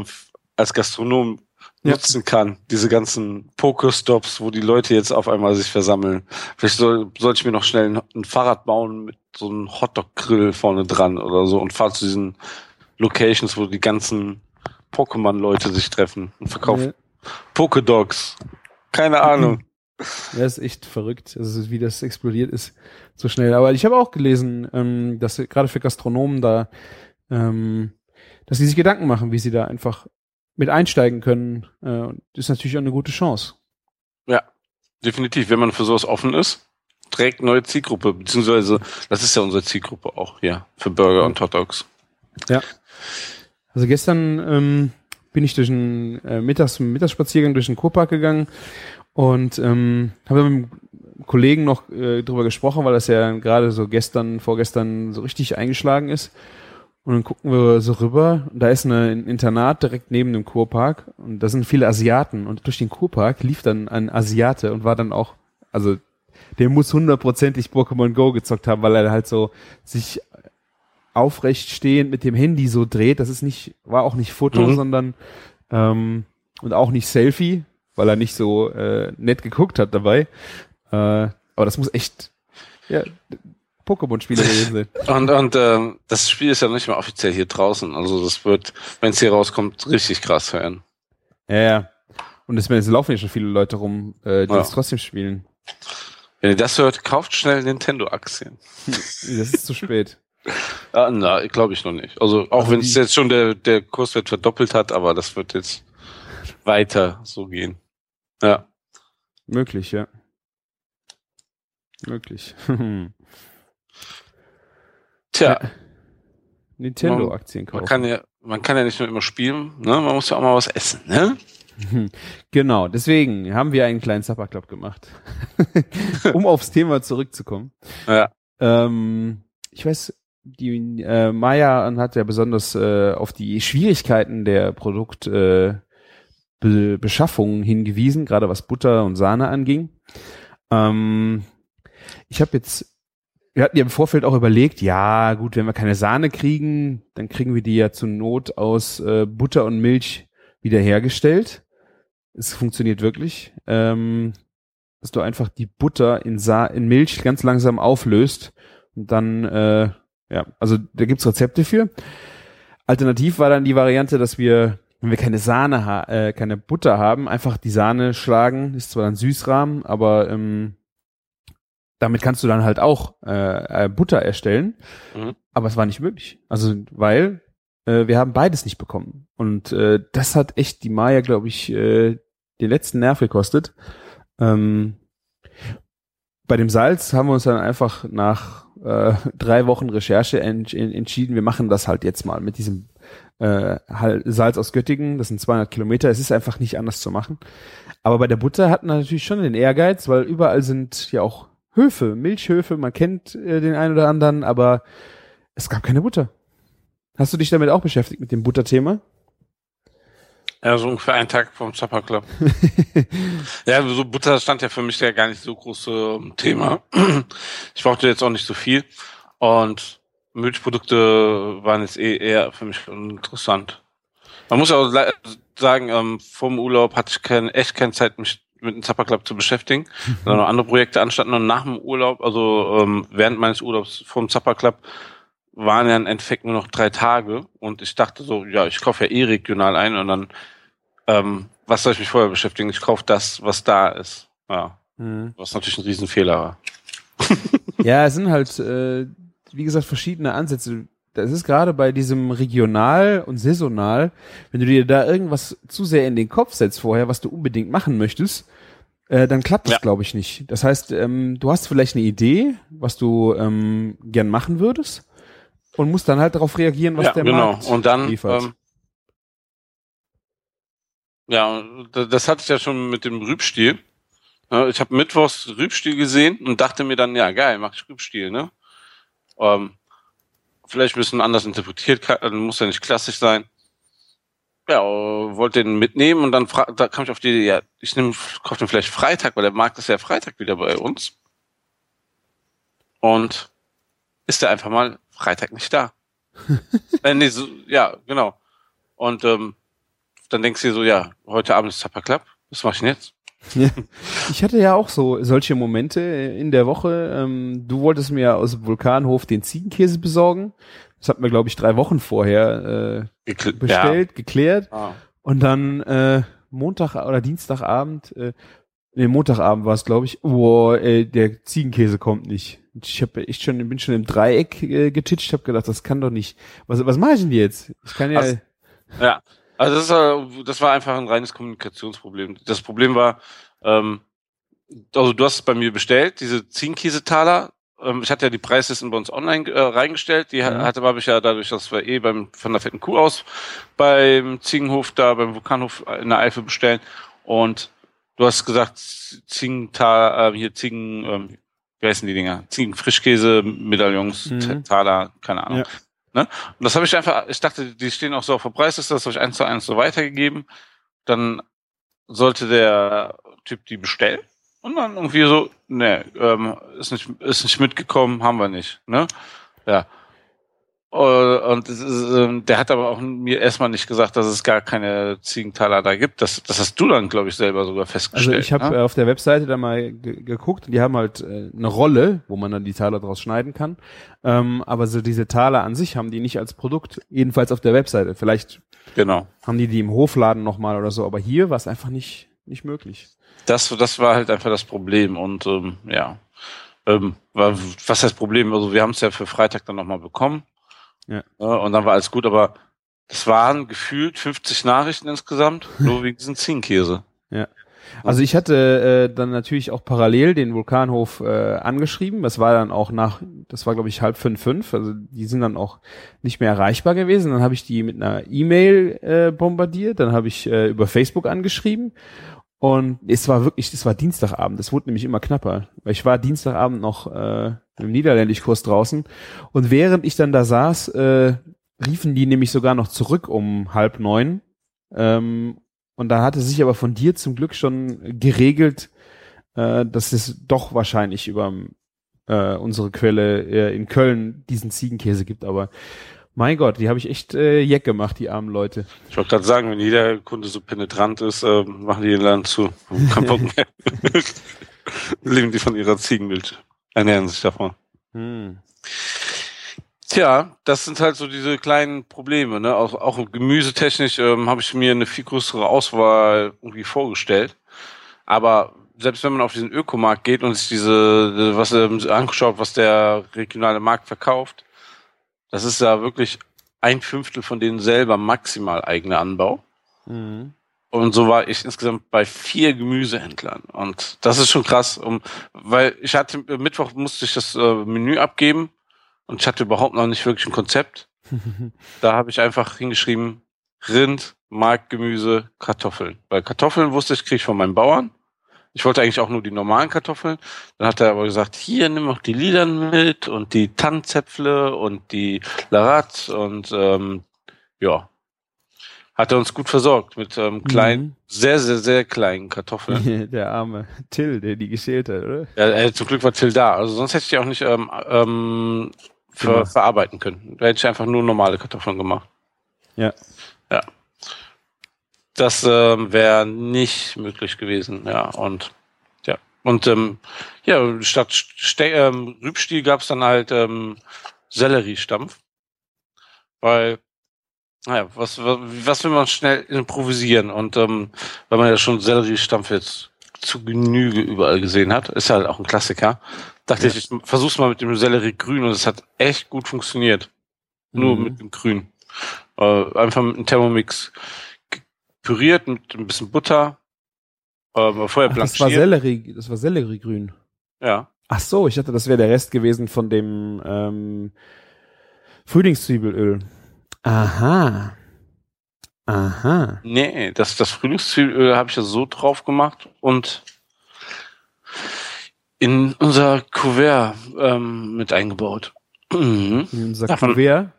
als Gastronom Ja. nutzen kann. Diese ganzen Pokestops, wo die Leute jetzt auf einmal sich versammeln. Vielleicht soll, soll ich mir noch schnell ein, ein Fahrrad bauen mit so einem Hotdog-Grill vorne dran oder so und fahre zu diesen Locations, wo die ganzen Pokémon-Leute sich treffen und verkaufen. Pokedogs. Keine Ahnung. *laughs* Ja, ist echt verrückt, also wie das explodiert ist so schnell. Aber ich habe auch gelesen, ähm, dass gerade für Gastronomen da, ähm, dass sie sich Gedanken machen, wie sie da einfach mit einsteigen können. Äh, ist natürlich auch eine gute Chance. Ja, definitiv. Wenn man für sowas offen ist, trägt neue Zielgruppe, beziehungsweise das ist ja unsere Zielgruppe auch hier für Burger und Hot Dogs. Also gestern ähm, bin ich durch einen äh, Mittags Mittagsspaziergang durch den Kurpark gegangen und ähm, habe mit einem Kollegen noch äh, drüber gesprochen, weil das ja gerade so gestern, vorgestern so richtig eingeschlagen ist. Und dann gucken wir so rüber und da ist eine, ein Internat direkt neben dem Kurpark und da sind viele Asiaten und durch den Kurpark lief dann ein Asiate und war dann auch, also der muss hundertprozentig Pokémon Go gezockt haben, weil er halt so sich aufrecht stehend mit dem Handy so dreht. Das ist nicht, war auch nicht Foto, Mhm. sondern ähm, und auch nicht Selfie, weil er nicht so äh, nett geguckt hat dabei. Äh, aber das muss echt ja, Pokémon-Spieler gewesen sein. *laughs* Und, und ähm, das Spiel ist ja nicht mehr offiziell hier draußen. Also das wird, wenn es hier rauskommt, richtig krass werden. Ja, ja. Und es, es laufen ja schon viele Leute rum, äh, die Ja. das trotzdem spielen. Wenn ihr das hört, kauft schnell Nintendo-Aktien. *laughs* Das ist zu spät. Ah, na, glaube ich noch nicht. Also auch Also wenn es jetzt schon der, der Kurswert verdoppelt hat, aber das wird jetzt weiter so gehen. Ja. Möglich, ja. Möglich. *laughs* Tja, Nintendo-Aktien kaufen. man kann ja, man kann ja nicht nur immer spielen, ne? Man muss ja auch mal was essen, ne? *laughs* Genau, deswegen haben wir einen kleinen Supper Club gemacht. *laughs* um aufs Thema zurückzukommen. Ja. Ähm, ich weiß, die äh, Maya hat ja besonders äh, auf die Schwierigkeiten der Produkt äh, Be hingewiesen, gerade was Butter und Sahne anging. Ähm, ich habe jetzt, wir hatten ja im Vorfeld auch überlegt, ja gut, wenn wir keine Sahne kriegen, dann kriegen wir die ja zur Not aus äh, Butter und Milch wiederhergestellt. Es funktioniert wirklich, ähm, dass du einfach die Butter in, Sa in Milch ganz langsam auflöst und dann, äh, ja, also da gibt's Rezepte für. Alternativ war dann die Variante, dass wir, wenn wir keine Sahne, äh, keine Butter haben, einfach die Sahne schlagen. Ist zwar ein Süßrahmen, aber ähm, damit kannst du dann halt auch äh, äh, Butter erstellen. Mhm. Aber es war nicht möglich. Also, weil äh, wir haben beides nicht bekommen. Und äh, das hat echt die Maya, glaube ich, äh, den letzten Nerv gekostet. Ähm, bei dem Salz haben wir uns dann einfach nach äh, drei Wochen Recherche ent en- entschieden, wir machen das halt jetzt mal mit diesem äh, Salz aus Göttingen. Das sind 200 Kilometer. Es ist einfach nicht anders zu machen. Aber bei der Butter hatten wir natürlich schon den Ehrgeiz, weil überall sind ja auch Höfe, Milchhöfe. Man kennt äh, den einen oder anderen, aber es gab keine Butter. Hast du dich damit auch beschäftigt mit dem Butterthema? Ja, so ungefähr einen Tag vom Supper Club. *laughs* ja, so Butter stand ja für mich ja gar nicht so große ähm, Thema. Ich brauchte jetzt auch nicht so viel. Und Milchprodukte waren jetzt eh eher für mich interessant. Man muss ja auch sagen, ähm, vor dem Urlaub hatte ich kein, echt keine Zeit, mich mit dem Supper Club zu beschäftigen, *laughs* sondern noch andere Projekte anstanden. Und nach dem Urlaub, also ähm, während meines Urlaubs vor dem Supper Club, waren ja im Endeffekt nur noch drei Tage. Und ich dachte so, ja, ich kaufe ja eh regional ein und dann ähm, was soll ich mich vorher beschäftigen? Ich kaufe das, was da ist. Ja, was natürlich ein Riesenfehler war. *laughs* Ja, es sind halt, äh, wie gesagt, verschiedene Ansätze. Das ist gerade bei diesem regional und saisonal, wenn du dir da irgendwas zu sehr in den Kopf setzt vorher, was du unbedingt machen möchtest, äh, dann klappt das, Ja. glaube ich, nicht. Das heißt, ähm, du hast vielleicht eine Idee, was du ähm, gern machen würdest und musst dann halt darauf reagieren, was ja, der genau. Markt und dann, liefert. ähm, ja, das hatte ich ja schon mit dem Rübstiel. Ich habe mittwochs Rübstiel gesehen und dachte mir dann, ja geil, mach ich Rübstiel, ne? Ähm, vielleicht ein bisschen anders interpretiert, also muss ja nicht klassisch sein. Ja, wollte den mitnehmen und dann da kam ich auf die Idee, ja, ich nehme, kaufe den vielleicht Freitag, weil der Markt ist ja Freitag wieder bei uns. Und ist der einfach mal Freitag nicht da. *laughs* äh, nee, so, ja, genau. Und ähm, dann denkst du dir so, ja, heute Abend ist Supper Club, was mach ich denn jetzt? Ja. Ich hatte ja auch so solche Momente in der Woche. Ähm, du wolltest mir aus dem Vulkanhof den Ziegenkäse besorgen. Das hat mir, glaube ich, drei Wochen vorher äh, Gekl bestellt, geklärt. Ja. Ah. Und dann äh, Montag oder Dienstagabend, äh, nee, Montagabend war es, glaube ich, oh, äh, der Ziegenkäse kommt nicht. Ich habe echt schon, bin schon im Dreieck äh, getitscht, habe gedacht, das kann doch nicht. Was, was mache ich denn jetzt? Ich kann ja. Also- Ja, also das, das war einfach ein reines Kommunikationsproblem. Das Problem war, ähm, also du hast es bei mir bestellt, diese Ziegenkäsetaler. Ähm, ich hatte ja die Preislisten bei uns online äh, reingestellt. Die Mhm. hatte habe ich ja dadurch, dass wir eh beim von der fetten Kuh aus beim Ziegenhof da, beim Vulkanhof in der Eifel bestellen. Und du hast gesagt, Ziegentaler, äh, hier Ziegen, ähm, wie heißen die Dinger? Ziegenfrischkäse, Medaillons, Mhm. Taler, keine Ahnung. Ja. Ne? Und das habe ich einfach, ich dachte, die stehen auch so auf der Preisliste, das habe ich eins zu eins so weitergegeben. Dann sollte der Typ die bestellen. Und dann irgendwie so, ne, ähm, ist nicht, ist nicht mitgekommen, haben wir nicht, ne? Ja. Äh, Und ähm, der hat aber auch mir erstmal nicht gesagt, dass es gar keine Ziegentaler da gibt. Das, das hast du dann, glaube ich, selber sogar Also festgestellt. ich habe ne? äh, auf der Webseite da mal ge geguckt und die haben halt äh, eine Rolle, wo man dann die Taler draus schneiden kann. Ähm, aber so diese Taler an sich haben die nicht als Produkt, jedenfalls auf der Webseite. Vielleicht genau. haben die die im Hofladen nochmal oder so, aber hier war es einfach nicht, nicht möglich. Das, das war halt einfach das Problem. Und ähm, ja, ähm, was heißt Problem? Also wir haben es ja für Freitag dann nochmal bekommen. Ja. und dann war alles gut, aber es waren gefühlt 50 Nachrichten insgesamt, nur wegen diesem Ziegenkäse. Also ich hatte äh, dann natürlich auch parallel den Vulkanhof äh, angeschrieben. Das war dann auch nach, das war glaube ich halb fünf, fünf. Also die sind dann auch nicht mehr erreichbar gewesen. Dann habe ich die mit einer E-Mail äh, bombardiert. Dann habe ich äh, über Facebook angeschrieben. Und es war wirklich, es war Dienstagabend. Es wurde nämlich immer knapper. Ich war Dienstagabend noch äh, im Niederländischkurs draußen. Und während ich dann da saß, äh, riefen die nämlich sogar noch zurück um halb neun. Ähm, und da hatte sich aber von dir zum Glück schon geregelt, äh, dass es doch wahrscheinlich über äh, unsere Quelle äh, in Köln diesen Ziegenkäse gibt. Aber mein Gott, die habe ich echt äh, jeck gemacht, die armen Leute. Ich wollte gerade sagen, wenn jeder Kunde so penetrant ist, äh, machen die den Laden zu. Kein Bock *laughs* mehr. *laughs* Leben die von ihrer Ziegenmilch. Ernähren sich davon. Hm. Tja, das sind halt so diese kleinen Probleme. Ne? Auch, auch gemüsetechnisch ähm, habe ich mir eine viel größere Auswahl irgendwie vorgestellt. Aber selbst wenn man auf diesen Ökomarkt geht und sich diese, was ähm, angeschaut, was der regionale Markt verkauft, das ist ja wirklich ein Fünftel von denen selber maximal eigener Anbau. Mhm. Und so war ich insgesamt bei vier Gemüsehändlern. Und das ist schon krass, um, weil ich hatte, Mittwoch musste ich das äh, Menü abgeben und ich hatte überhaupt noch nicht wirklich ein Konzept. *laughs* Da habe ich einfach hingeschrieben, Rind, Markgemüse, Kartoffeln. Weil Kartoffeln wusste ich, kriege ich von meinem Bauern. Ich wollte eigentlich auch nur die normalen Kartoffeln. Dann hat er aber gesagt, hier, nimm auch die Liedern mit und die Tannenzäpfle und die Larat und ähm, ja. Hat er uns gut versorgt mit ähm, kleinen, sehr, sehr, sehr kleinen Kartoffeln. Mhm. *laughs* Der arme Till, der die geschält hat, oder? Ja, äh, zum Glück war Till da. Also sonst hätte ich die auch nicht ähm, ähm, ver verarbeiten können. Da hätte ich einfach nur normale Kartoffeln gemacht. Ja. Ja. Das ähm, wäre nicht möglich gewesen, ja. Und ja. Und ähm, ja, statt Ste ähm, Rübstiel gab es dann halt ähm, Selleriestampf. Weil, naja, was, was, was will man schnell improvisieren? Und ähm, weil man ja schon Selleriestampf jetzt zu Genüge überall gesehen hat, ist halt auch ein Klassiker. Dachte ich, ich versuch's mal mit dem Selleriegrün und es hat echt gut funktioniert. Nur Mhm. mit dem Grün. Äh, einfach mit einem Thermomix püriert mit ein bisschen Butter. Ähm, vorher Ach, das war. Sellerie, das war Selleriegrün. Ja. Ach so, ich dachte, das wäre der Rest gewesen von dem ähm, Frühlingszwiebelöl. Aha. Aha. Nee, das, das Frühlingszwiebelöl habe ich ja so drauf gemacht und in unser Kuvert ähm, mit eingebaut. Mhm. In unser Ja, von- Kuvert.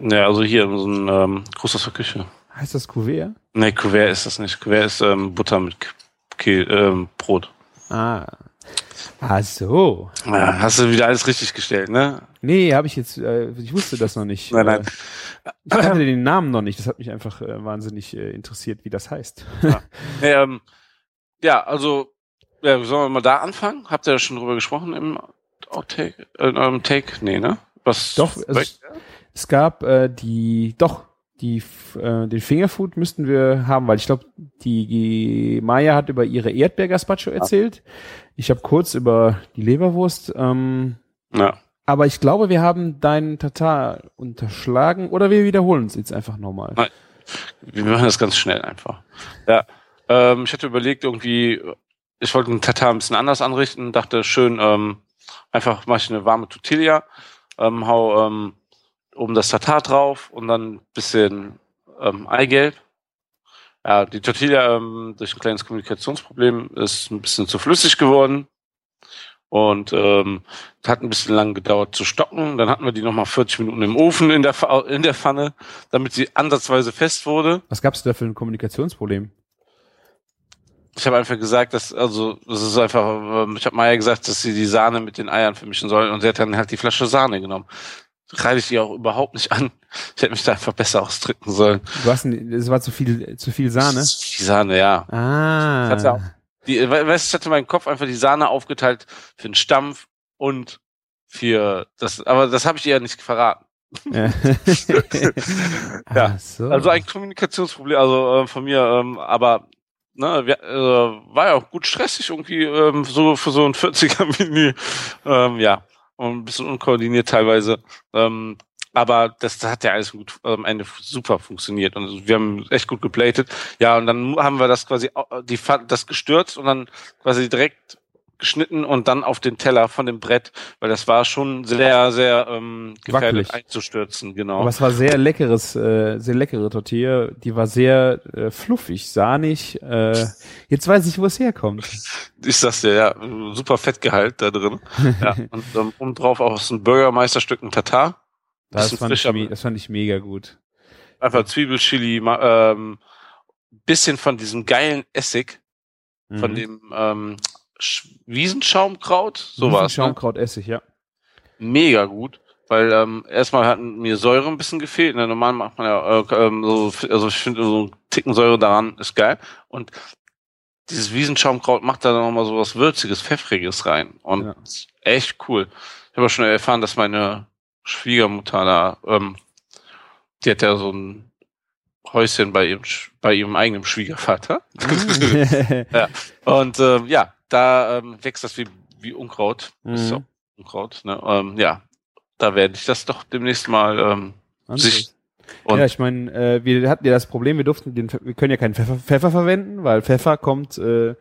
Ja, also hier in so ein ähm, groß aus der Küche. Heißt das Kuvert? Nee, Kuvert ist das nicht. Kuvert ist ähm, Butter mit K ähm, Brot. Ah. Ach so. Ja, hast du wieder alles richtig gestellt, ne? Nee, habe ich jetzt, äh, ich wusste das noch nicht. Nein, nein. Äh, Ich kannte den Namen noch nicht. Das hat mich einfach äh, wahnsinnig äh, interessiert, wie das heißt. *laughs* Nee, ähm, ja, also, ja, sollen wir mal da anfangen? Habt ihr da schon drüber gesprochen im Outtake, äh, in eurem Take? Nee, ne? Was? Doch, also es, es gab äh, die, doch, die, äh, den Fingerfood müssten wir haben, weil ich glaube, die, die Maya hat über ihre Erdbeer-Gazpacho erzählt. Ich habe kurz über die Leberwurst. Ähm, ja. aber ich glaube, wir haben deinen Tatar unterschlagen oder wir wiederholen uns jetzt einfach nochmal. Nein. Wir machen das ganz schnell einfach. Ja. Ähm, ich hatte überlegt, irgendwie, ich wollte den Tatar ein bisschen anders anrichten, dachte schön, ähm, einfach mache ich eine warme Tortilla, ähm, hau ähm, oben das Tatar drauf und dann ein bisschen ähm, Eigelb. Ja, die Tortilla ähm, durch ein kleines Kommunikationsproblem ist ein bisschen zu flüssig geworden. Und ähm, hat ein bisschen lang gedauert zu stocken. Dann hatten wir die nochmal 40 Minuten im Ofen in der, in der Pfanne, damit sie ansatzweise fest wurde. Was gab's da für ein Kommunikationsproblem? Ich habe einfach gesagt, dass, also, das ist einfach, ähm, ich habe Maya gesagt, dass sie die Sahne mit den Eiern vermischen soll und sie hat dann halt die Flasche Sahne genommen. Reite ich die auch überhaupt nicht an. Ich hätte mich da einfach besser ausdrücken sollen. Du hast, es war zu viel, zu viel Sahne. Die Sahne, ja. Ah. Ich hatte auch- Die, we- weißt, du, ich hatte in meinem Kopf einfach die Sahne aufgeteilt für den Stampf und für das, aber das habe ich ihr ja nicht verraten. *laughs* Ja. So. Also ein Kommunikationsproblem, also äh, von mir, ähm, aber ne, wir, äh, war ja auch gut stressig irgendwie, ähm, so für so ein 40er-Menü. *laughs* Ähm, ja, und ein bisschen unkoordiniert teilweise. Ähm, aber das, das hat ja alles gut am Ende super funktioniert und wir haben echt gut geplatet. Ja, und dann haben wir das quasi die das gestürzt und dann quasi direkt geschnitten und dann auf den Teller von dem Brett, weil das war schon sehr, sehr ähm, gefährlich Wackelig. einzustürzen, genau. Aber es war sehr leckeres, äh, sehr leckere Tortilla. Die war sehr äh, fluffig, sahnig. Äh, jetzt weiß ich, wo es herkommt. Ich sag's dir, ja, super Fettgehalt da drin. *laughs* Ja, und ähm, oben drauf auch so ein Burgermeisterstück ein Tatar. Das fand, ich, frischer. das fand ich mega gut. Einfach Zwiebel, Chili, ma- ähm, bisschen von diesem geilen Essig, von Mhm. dem ähm, Wiesenschaumkraut, so war's. Ne? Schaumkrautessig, ja. Mega gut. Weil ähm, erstmal hat mir Säure ein bisschen gefehlt. Ne? Normal macht man ja äh, ähm, so, also ich finde so ein Ticken Säure daran ist geil. Und dieses Wiesenschaumkraut macht da noch mal so was Würziges, Pfeffriges rein. Und Ja. echt cool. Ich habe auch schon erfahren, dass meine Schwiegermutter da, ähm, die hat ja so ein Häuschen bei ihrem, bei ihrem eigenen Schwiegervater. *laughs* ja. Und ähm, ja, da ähm, wächst das wie, wie Unkraut. Ist Mhm. auch Unkraut. Ne? Ähm, ja, da werde ich das doch demnächst mal ähm, sich. Ja, ich meine, äh, wir hatten ja das Problem, wir durften den, wir können ja keinen Pfeffer, Pfeffer verwenden, weil Pfeffer kommt äh,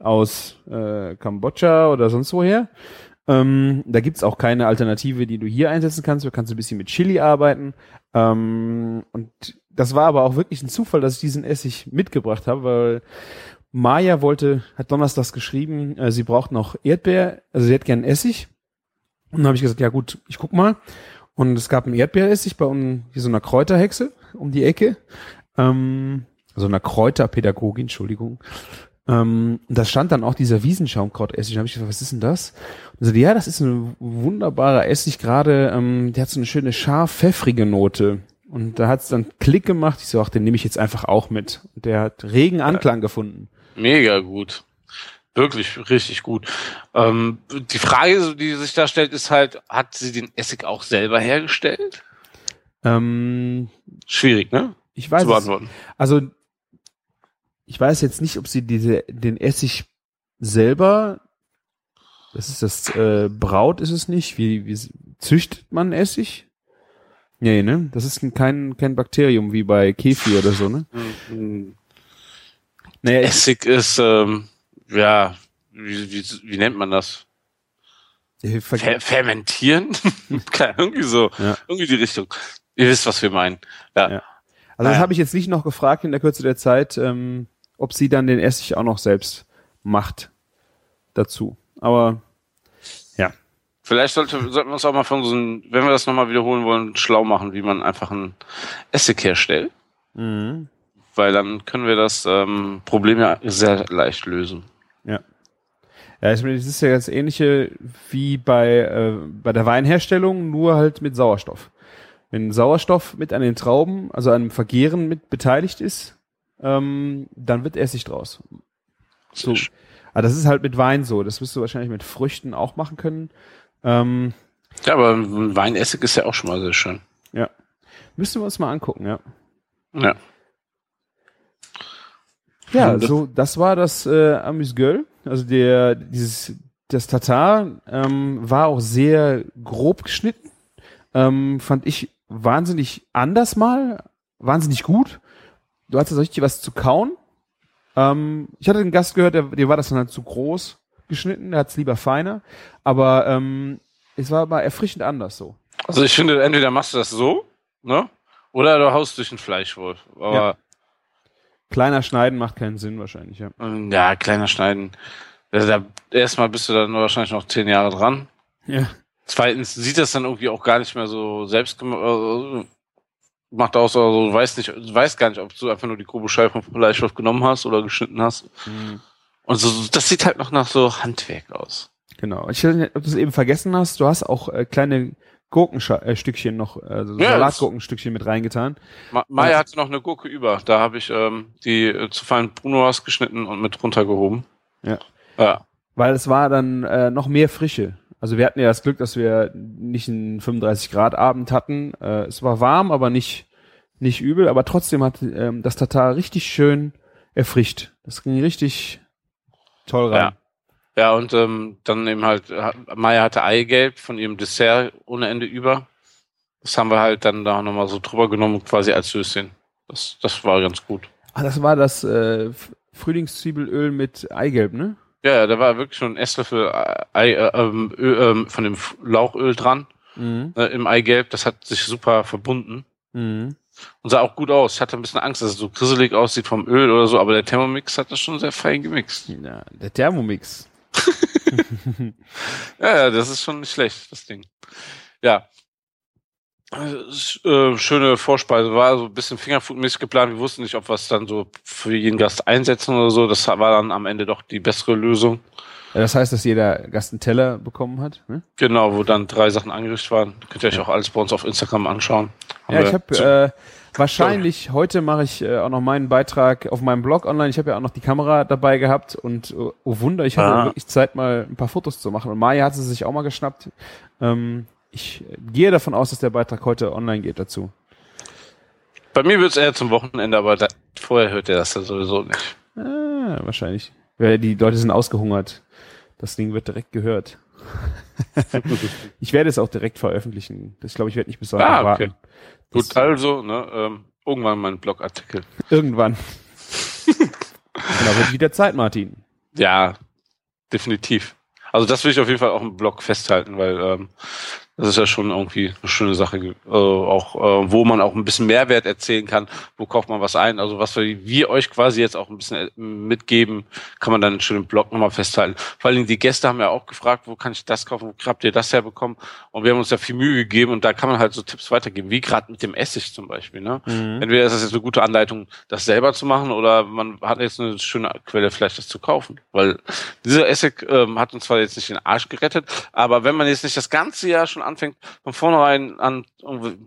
aus äh, Kambodscha oder sonst woher. Ähm, da gibt's auch keine Alternative, die du hier einsetzen kannst. Du kannst ein bisschen mit Chili arbeiten. Ähm, und das war aber auch wirklich ein Zufall, dass ich diesen Essig mitgebracht habe, weil Maya wollte, hat donnerstags geschrieben, äh, sie braucht noch Erdbeer, also sie hätte gern Essig. Und dann habe ich gesagt, ja gut, ich guck mal. Und es gab einen Erdbeeressig bei un, hier so einer Kräuterhexe um die Ecke. Ähm, also einer Kräuterpädagogin, Entschuldigung. Ähm, und da stand dann auch dieser Wiesenschaumkrautessig. Da habe ich gesagt, was ist denn das? Und so, ja, das ist ein wunderbarer Essig, gerade, ähm, der hat so eine schöne scharf-pfeffrige Note. Und da hat's dann Klick gemacht. Ich so, ach, den nehme ich jetzt einfach auch mit. Und der hat regen Anklang gefunden. Mega gut. Wirklich richtig gut. Ähm, die Frage, die sich da stellt, ist halt, hat sie den Essig auch selber hergestellt? Ähm, Schwierig, ne? ich weiß Zu es, beantworten. Also, ich weiß jetzt nicht, ob sie diese, den Essig selber, das ist das äh, Braut, ist es nicht? Wie, wie züchtet man Essig? Nee, ne? Das ist ein- kein, kein Bakterium wie bei Kefir oder so, ne? Naja, Essig ist, ähm, ja, wie, wie, wie nennt man das? ver Fer fermentieren? *laughs* Irgendwie so. Ja. Irgendwie die Richtung. Ihr wisst, was wir meinen. Ja. Ja. also das naja. habe ich jetzt nicht noch gefragt in der Kürze der Zeit, ähm, ob sie dann den Essig auch noch selbst macht dazu. Aber Vielleicht sollte, sollten wir uns auch mal von so einem, wenn wir das nochmal wiederholen wollen, schlau machen, wie man einfach einen Essig herstellt. mhm. Weil dann können wir das ähm, Problem ja sehr leicht lösen. Ja, ich meine, das ist ja das ähnliche wie bei, äh, bei der Weinherstellung, nur halt mit Sauerstoff. Wenn Sauerstoff mit an den Trauben, also an dem Vergehren mit beteiligt ist, ähm, dann wird Essig draus. So. Aber das ist halt mit Wein so. Das wirst du wahrscheinlich mit Früchten auch machen können. Ähm, Ja, aber Weinessig ist ja auch schon mal sehr schön. müssten wir uns mal angucken, ja. Ja. Ja, das- so, das war das äh, Amüsgöl. Also der, dieses, das Tatar ähm, war auch sehr grob geschnitten. Ähm, fand ich wahnsinnig anders mal, wahnsinnig gut. Du hattest richtig was zu kauen. Ähm, ich hatte einen Gast gehört, der, der war das dann halt zu groß geschnitten, der hat es lieber feiner. Aber ähm, es war mal erfrischend anders so. Also ich finde, entweder machst du das so, ne? Oder du haust durch den Fleischwolf. Aber Kleiner Schneiden macht keinen Sinn wahrscheinlich, ja. ähm, ja, kleiner Schneiden. Also da, erstmal bist du dann wahrscheinlich noch zehn Jahre dran. Ja. Zweitens sieht das dann irgendwie auch gar nicht mehr so selbst gemacht. Äh, macht aus, also du weißt nicht, du weißt gar nicht, ob du einfach nur die grobe Scheibe vom Fleischwolf genommen hast oder geschnitten hast. Und so, das sieht halt noch nach so Handwerk aus. Genau. Ich weiß nicht, ob du es eben vergessen hast. Du hast auch äh, kleine Gurkenstückchen äh, noch, also Ja, Salatgurkenstückchen mit reingetan. Ma Maya hatte noch eine Gurke über. Da habe ich ähm, die äh, zu feinen Brunoas geschnitten und mit runtergehoben. Ja. Ja. Weil es war dann äh, noch mehr Frische. Also wir hatten ja das Glück, dass wir nicht einen 35 Grad Abend hatten. Äh, es war warm, aber nicht nicht übel. Aber trotzdem hat ähm, das Tatar richtig schön erfrischt. Das ging richtig toll rein. Ja. Ja, und ähm, dann eben halt, ha- Maya hatte Eigelb von ihrem Dessert ohne Ende über. Das haben wir halt dann da nochmal so drüber genommen, quasi als Süßchen. Das, das war ganz gut. Ah, das war das äh, Frühlingszwiebelöl mit Eigelb, ne? Ja, da war wirklich schon ein Esslöffel äh, Ei, äh, ähm, Öl, ähm, von dem Lauchöl dran Mhm. äh, im Eigelb. Das hat sich super verbunden Mhm. und sah auch gut aus. Ich hatte ein bisschen Angst, dass es so grisselig aussieht vom Öl oder so, aber der Thermomix hat das schon sehr fein gemixt. Ja, der Thermomix. Ja, das ist schon nicht schlecht, das Ding. Ja. Äh, schöne Vorspeise, war so ein bisschen fingerfoodmäßig geplant. Wir wussten nicht, ob wir es dann so für jeden Gast einsetzen oder so. Das war dann am Ende doch die bessere Lösung. Ja, das heißt, dass jeder Gast einen Teller bekommen hat. Ne? Genau, wo dann drei Sachen angerichtet waren. Könnt ihr euch auch alles bei uns auf Instagram anschauen. Haben Ja, ich habe wahrscheinlich heute mache ich äh, auch noch meinen Beitrag auf meinem Blog online. Ich habe ja auch noch die Kamera dabei gehabt und oh, oh Wunder, ich hatte Ah. wirklich Zeit mal ein paar Fotos zu machen. Und Maya hat sie sich auch mal geschnappt. Ähm, ich äh, gehe davon aus, dass der Beitrag heute online geht dazu. Bei mir wird es eher zum Wochenende, aber da, vorher hört ihr das ja sowieso nicht. Ah, wahrscheinlich. Ja, die Leute sind ausgehungert. Das Ding wird direkt gehört. *laughs* ich werde es auch direkt veröffentlichen. Das glaube ich werde nicht bis Sonntag Ah, okay. warten. Gut, also, ne, ähm, irgendwann mein Blogartikel. Irgendwann. *laughs* genau, wird wieder Zeit, Martin. Ja, definitiv. Also das will ich auf jeden Fall auch im Blog festhalten, weil ähm, das ist ja schon irgendwie eine schöne Sache, äh, auch äh, wo man auch ein bisschen Mehrwert erzählen kann, wo kauft man was ein. Also was wir, wir euch quasi jetzt auch ein bisschen äh, mitgeben, kann man dann schön im Blog nochmal festhalten. Vor allem die Gäste haben ja auch gefragt, wo kann ich das kaufen, wo habt ihr das herbekommen? Und wir haben uns ja viel Mühe gegeben und da kann man halt so Tipps weitergeben, wie gerade mit dem Essig zum Beispiel. Ne? Entweder ist das jetzt eine gute Anleitung, das selber zu machen, oder man hat jetzt eine schöne Quelle, vielleicht das zu kaufen. Weil dieser Essig ähm, hat uns zwar jetzt nicht den Arsch gerettet, aber wenn man jetzt nicht das ganze Jahr schon anfängt, von vornherein an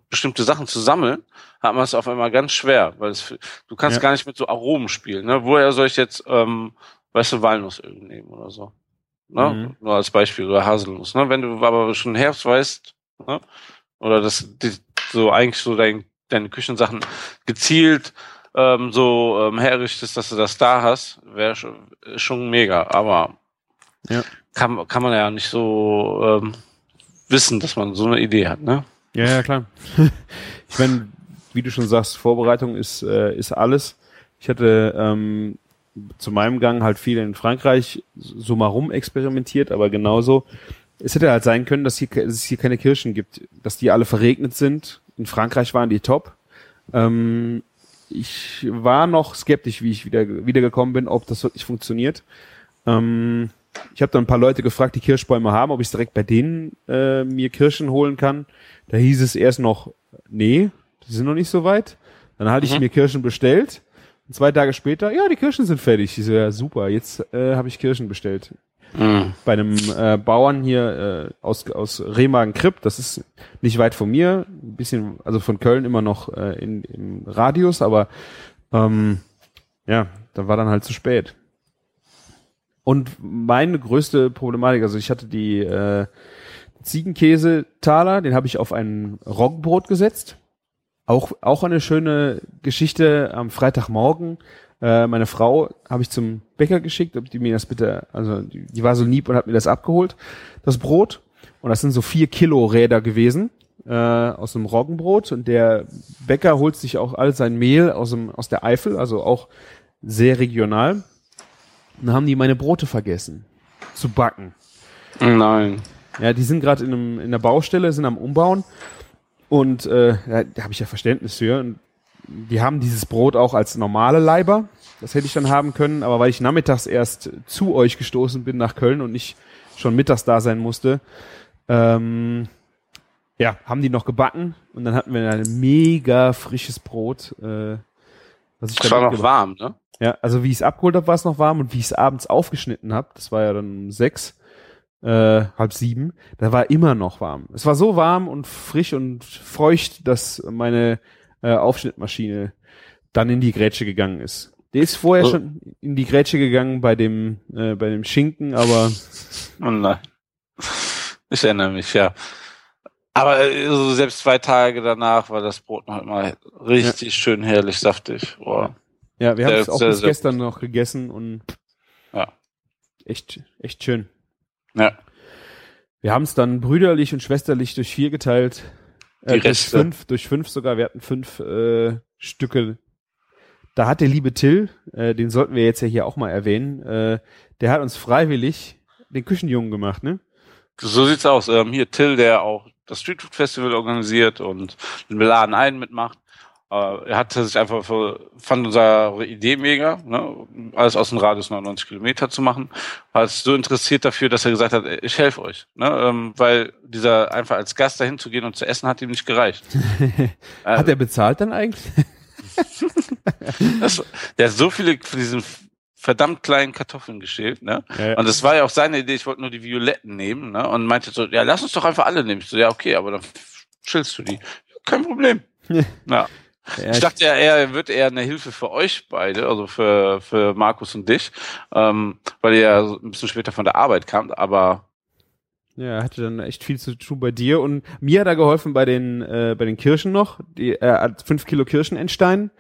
bestimmte Sachen zu sammeln, hat man es auf einmal ganz schwer, weil es, du kannst Ja. gar nicht mit so Aromen spielen. Ne? Woher soll ich jetzt, ähm, weißt du, Walnussöl nehmen oder so? Ne? Mhm. Nur als Beispiel, oder Haselnuss. Ne? Wenn du aber schon Herbst weißt, ne? oder das die, so eigentlich so dein, deine Küchensachen gezielt ähm, so ähm, herrichtest, dass du das da hast, wäre schon, schon mega. Aber Ja. kann, kann man ja nicht so ähm, wissen, dass man so eine Idee hat. Ne? Ja, ja, klar. *laughs* ich meine, wie du schon sagst, Vorbereitung ist, äh, ist alles. Ich hatte ähm, zu meinem Gang halt viel in Frankreich so mal rum experimentiert, aber genauso. Es hätte halt sein können, dass, hier, dass es hier keine Kirschen gibt, dass die alle verregnet sind. In Frankreich waren die top. Ähm, ich war noch skeptisch, wie ich wieder wiedergekommen bin, ob das wirklich funktioniert. Ähm, ich habe dann ein paar Leute gefragt, die Kirschbäume haben, ob ich direkt bei denen äh, mir Kirschen holen kann. Da hieß es erst noch, nee, die sind noch nicht so weit. Dann hatte ich Mhm. mir Kirschen bestellt. Und zwei Tage später, ja, die Kirschen sind fertig. Ich so, ja, super, jetzt äh, habe ich Kirschen bestellt. Mhm. bei einem äh, Bauern hier äh, aus, aus Remagen-Kripp, das ist nicht weit von mir, ein bisschen, also von Köln immer noch äh, in, im Radius, aber ähm, ja, da war dann halt zu spät. Und meine größte Problematik, also ich hatte die äh, Ziegenkäse-Taler, den habe ich auf ein Roggenbrot gesetzt. Auch, auch eine schöne Geschichte am Freitagmorgen. Äh, meine Frau habe ich zum Bäcker geschickt, ob die mir das bitte, also die, die war so lieb und hat mir das abgeholt, das Brot. Und das sind so vier Kilo Räder gewesen äh, aus einem Roggenbrot. Und der Bäcker holt sich auch all sein Mehl aus, dem, aus der Eifel, also auch sehr regional. Und dann haben die meine Brote vergessen zu backen. Nein. Ja, die sind gerade in, einem- in der Baustelle, sind am Umbauen. Und äh, da habe ich ja Verständnis für. Und die haben dieses Brot auch als normale Leiber. Das hätte ich dann haben können, aber weil ich nachmittags erst zu euch gestoßen bin nach Köln und nicht schon mittags da sein musste, ähm, ja, haben die noch gebacken und dann hatten wir ein mega frisches Brot. Äh, was ich dann war noch warm, ne? Ja, also wie ich es abgeholt habe, war es noch warm und wie ich es abends aufgeschnitten habe, das war ja dann um sechs, äh, halb sieben, da war immer noch warm. Es war so warm und frisch und feucht, dass meine äh, Aufschnittmaschine dann in die Grätsche gegangen ist. Die ist vorher Oh. schon in die Grätsche gegangen bei dem äh, bei dem Schinken, aber Oh nein. Ich erinnere mich, ja. Aber äh, so selbst zwei Tage danach war das Brot noch immer richtig schön herrlich saftig. Boah. Ja, wir haben es auch sehr, bis sehr gestern noch gegessen und Ja. echt echt schön. Ja. Wir haben es dann brüderlich und schwesterlich durch vier geteilt. Die Äh, durch fünf, durch fünf sogar. Wir hatten fünf äh, Stücke. Da hat der liebe Till, äh, den sollten wir jetzt ja hier auch mal erwähnen, äh, der hat uns freiwillig den Küchenjungen gemacht, ne? So sieht's aus. Ähm, hier Till, der auch das Street Food Festival organisiert und den Beladen ein mitmacht. Äh, er hatte sich einfach für, fand unsere Idee mega, ne? alles aus dem Radius 99 Kilometer zu machen. War so interessiert dafür, dass er gesagt hat, ich helfe euch. Ne? Ähm, weil dieser einfach als Gast dahin zu gehen und zu essen hat ihm nicht gereicht. *laughs* Hat er bezahlt dann eigentlich? *laughs* das, der hat so viele von diesen verdammt kleinen Kartoffeln geschält, ne? Ja. Und das war ja auch seine Idee, ich wollte nur die Violetten nehmen, ne? Und meinte so, ja, lass uns doch einfach alle nehmen. Ich so, ja, okay, aber dann schillst du die. Kein Problem. *laughs* ja. Ja, Ich dachte, er, er wird eher eine Hilfe für euch beide, also für, für Markus und dich, ähm, weil ihr ja ein bisschen später von der Arbeit kamt, aber Ja, er hatte dann echt viel zu tun bei dir und mir hat er geholfen bei den äh, bei den Kirschen noch. Die, er hat fünf Kilo Kirschen entstein.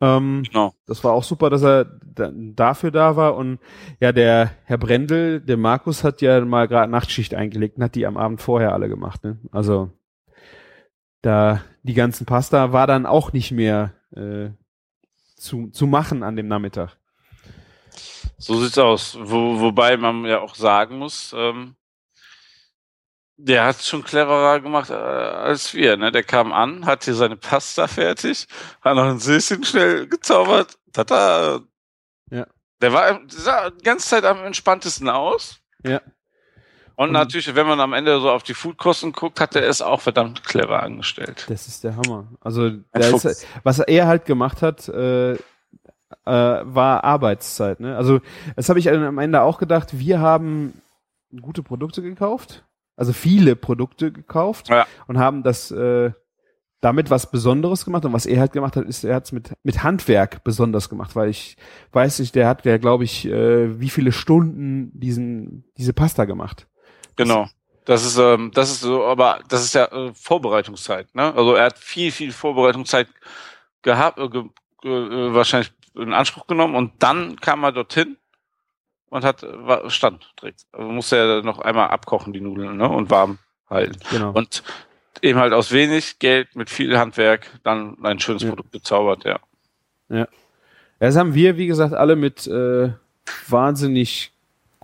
Ähm, genau. das war auch super, dass er da, dafür da war und ja, der Herr Brendel, der Markus hat ja mal gerade Nachtschicht eingelegt und hat die am Abend vorher alle gemacht. Ne? Also da die ganzen Pasta war dann auch nicht mehr äh, zu zu machen an dem Nachmittag. So sieht's aus. Wo, wobei man ja auch sagen muss, ähm, der hat schon cleverer gemacht äh, als wir. Ne? Der kam an, hat hier seine Pasta fertig, hat noch ein Süßchen schnell gezaubert. Tata. Ja. Der war der sah die ganze Zeit am entspanntesten aus. Ja. Und Und- natürlich, wenn man am Ende so auf die Foodkosten guckt, hat er es auch verdammt clever angestellt. Das ist der Hammer. Also ist, was er halt gemacht hat, äh, äh, war Arbeitszeit. Ne? Also das habe ich am Ende auch gedacht. Wir haben gute Produkte gekauft, also viele Produkte gekauft Ja. und haben das äh, damit was Besonderes gemacht. Und was er halt gemacht hat, ist, er hat es mit mit Handwerk besonders gemacht, weil ich weiß nicht, der hat ja, glaube ich, äh, wie viele Stunden diesen diese Pasta gemacht. Genau. Das ist, ähm, das ist so, aber das ist ja äh, Vorbereitungszeit, ne? Also er hat viel, viel Vorbereitungszeit gehabt, äh, ge, äh, wahrscheinlich in Anspruch genommen und dann kam er dorthin und hat war- stand direkt. Also musste er noch einmal abkochen, die Nudeln, ne? Und warm halten. Genau. Und eben halt aus wenig Geld mit viel Handwerk dann ein schönes Ja. Produkt gezaubert, ja. Ja. Das haben wir, wie gesagt, alle mit äh, wahnsinnig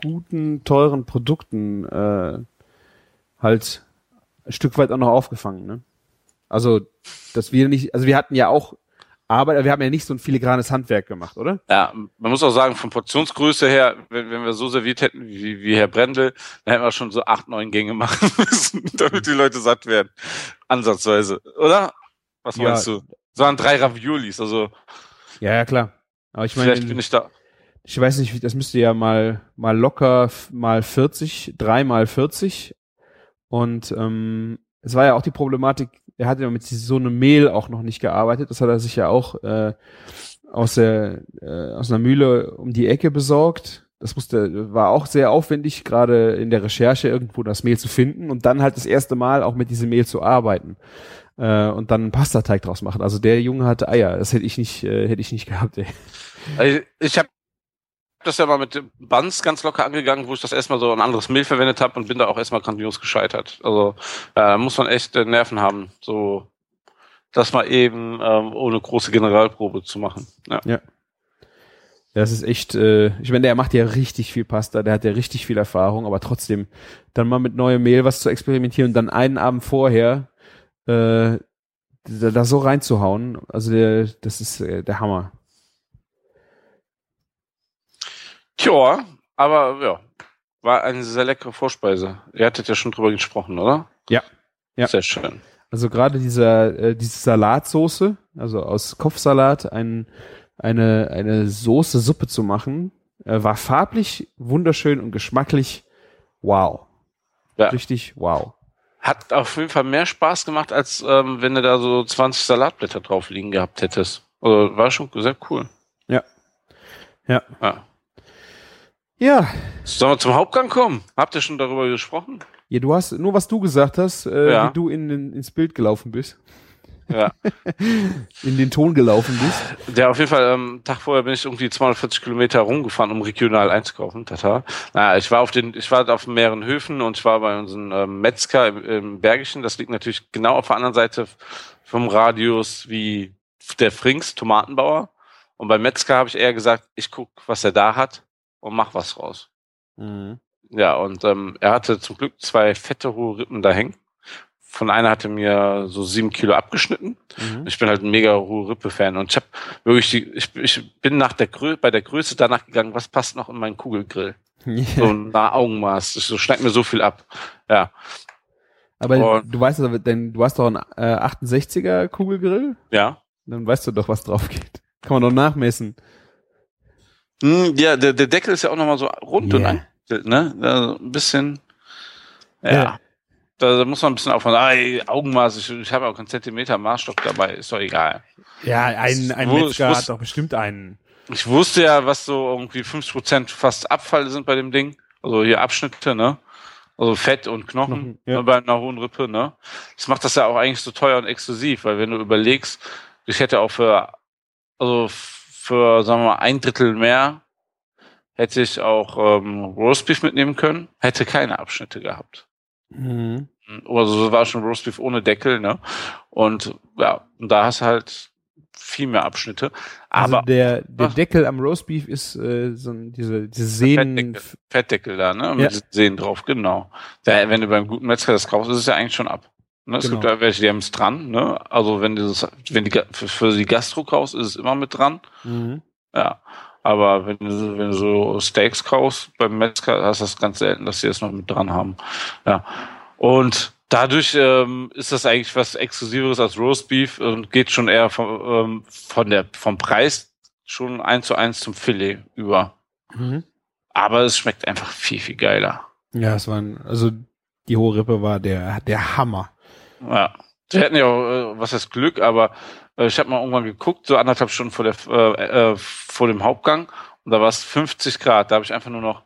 guten, teuren Produkten äh, halt ein Stück weit auch noch aufgefangen. Ne? Also, dass wir nicht, also wir hatten ja auch Arbeit, aber wir haben ja nicht so ein filigranes Handwerk gemacht, oder? Ja, man muss auch sagen, von Portionsgröße her, wenn, wenn wir so serviert hätten wie, wie Herr Brendel, dann hätten wir schon so acht, neun Gänge machen *laughs* müssen, damit die Leute satt werden. Ansatzweise, oder? Was Ja. meinst du? Es waren drei Raviolis, also Ja, ja, klar. Aber ich meine, vielleicht bin ich da. Ich weiß nicht, das müsste ja mal, mal locker mal 40, drei mal 40. Und ähm, es war ja auch die Problematik, er hat ja mit so einem Mehl auch noch nicht gearbeitet. Das hat er sich ja auch äh, aus der äh, aus einer Mühle um die Ecke besorgt. Das musste war auch sehr aufwendig, gerade in der Recherche irgendwo das Mehl zu finden und dann halt das erste Mal auch mit diesem Mehl zu arbeiten äh, und dann einen Pastateig draus machen. Also der Junge hatte Eier. Das hätte ich nicht äh, hätte ich nicht gehabt. Ey. Also ich habe das ja mal mit Buns ganz locker angegangen, wo ich das erstmal so ein anderes Mehl verwendet habe und bin da auch erstmal grandios gescheitert. Also ja, da muss man echt äh, Nerven haben, so das mal eben ähm, ohne große Generalprobe zu machen. Ja. Das ist echt, äh, ich meine, der macht ja richtig viel Pasta, der hat ja richtig viel Erfahrung, aber trotzdem dann mal mit neuem Mehl was zu experimentieren und dann einen Abend vorher äh, da, da so reinzuhauen, also der, das ist äh, der Hammer. Tja, aber ja, war eine sehr leckere Vorspeise. Ihr hattet ja schon drüber gesprochen, oder? Ja. Ja. Sehr schön. Also gerade dieser, äh, diese Salatsoße, also aus Kopfsalat ein, eine, eine Soße Suppe zu machen, äh, war farblich wunderschön und geschmacklich wow. Ja. Richtig wow. Hat auf jeden Fall mehr Spaß gemacht, als ähm, wenn du da so 20 Salatblätter drauf liegen gehabt hättest. Also war schon sehr cool. Ja. Ja. Ja. Ja, Sollen wir zum Hauptgang kommen? Habt ihr schon darüber gesprochen? Ja, du hast nur was du gesagt hast, äh, Ja. wie du in, den- ins Bild gelaufen bist, Ja. *laughs* in den Ton gelaufen bist. Der auf jeden Fall, ähm, Tag vorher bin ich irgendwie 240 Kilometer rumgefahren, um regional einzukaufen. Tata. Naja, ich war auf den, ich war auf mehreren Höfen und ich war bei unserem ähm, Metzger im, im Bergischen. Das liegt natürlich genau auf der anderen Seite vom Radius wie der Frings, Tomatenbauer. Und beim Metzger habe ich eher gesagt, ich guck, was er da hat und mach was raus. Ja, und ähm, er hatte zum Glück zwei fette hohe Rippen da hängen. Von einer hatte mir so sieben Kilo abgeschnitten. Mhm. Ich bin halt ein mega hohe Rippe-Fan und ich habe wirklich die, ich, ich bin nach der Grö bei der Größe danach gegangen, was passt noch in meinen Kugelgrill? *laughs* So nach Augenmaß. Ich so schneid mir so viel ab. Ja, Aber Und- du weißt denn du hast doch einen äh, 68er Kugelgrill, ja. dann weißt du doch, was drauf geht. Kann man doch nachmessen. Hm, ja, der, der Deckel ist ja auch nochmal so rund und Yeah. eingestellt, ne? Also ein bisschen. Ja. Ja. Da, da muss man ein bisschen aufpassen. Ah, ey, Augenmaß, ich, ich habe auch keinen Zentimeter Maßstock dabei, ist doch egal. Ja, ein, ein Wo- Metzger ich wusste- hat doch bestimmt einen. Ich wusste ja, was so irgendwie 50% fast Abfall sind bei dem Ding. Also hier Abschnitte, ne? Also Fett und Knochen, Knochen, ja. ne, bei einer hohen Rippe, ne? Das macht das ja auch eigentlich so teuer und exklusiv, weil wenn du überlegst, ich hätte auch für, also für, sagen wir mal, ein Drittel mehr hätte ich auch ähm, Roastbeef mitnehmen können, hätte keine Abschnitte gehabt. Mhm. Also so war schon Roastbeef ohne Deckel, ne? Und ja, und da hast du halt viel mehr Abschnitte. Also Aber der, der Ach. Deckel am Roastbeef ist äh, so ein, diese, diese Sehnen. Fettdeckel, Fettdeckel da, ne? Mit Ja. Sehnen drauf, genau. Da, wenn du beim guten Metzger das kaufst, ist es ja eigentlich schon ab. Ne? Es Genau. gibt ja welche, die haben es dran, ne? Also wenn du das, wenn die für, die Gastro kaufst, ist es immer mit dran. Mhm. Ja. Aber wenn du, wenn du so Steaks kaufst beim Metzger, hast du das ganz selten, dass sie das noch mit dran haben. Ja. Und dadurch ähm, ist das eigentlich was Exklusiveres als Roastbeef und geht schon eher vom, ähm, von der, vom Preis schon eins zu eins zum Filet über. Mhm. Aber es schmeckt einfach viel, viel geiler. Ja, es war ein, also die hohe Rippe war der, der Hammer. Ja. Wir hatten ja auch, äh, was heißt Glück, aber äh, ich habe mal irgendwann geguckt, so anderthalb Stunden vor, der, äh, äh, vor dem Hauptgang und da war es 50 Grad. Da habe ich einfach nur noch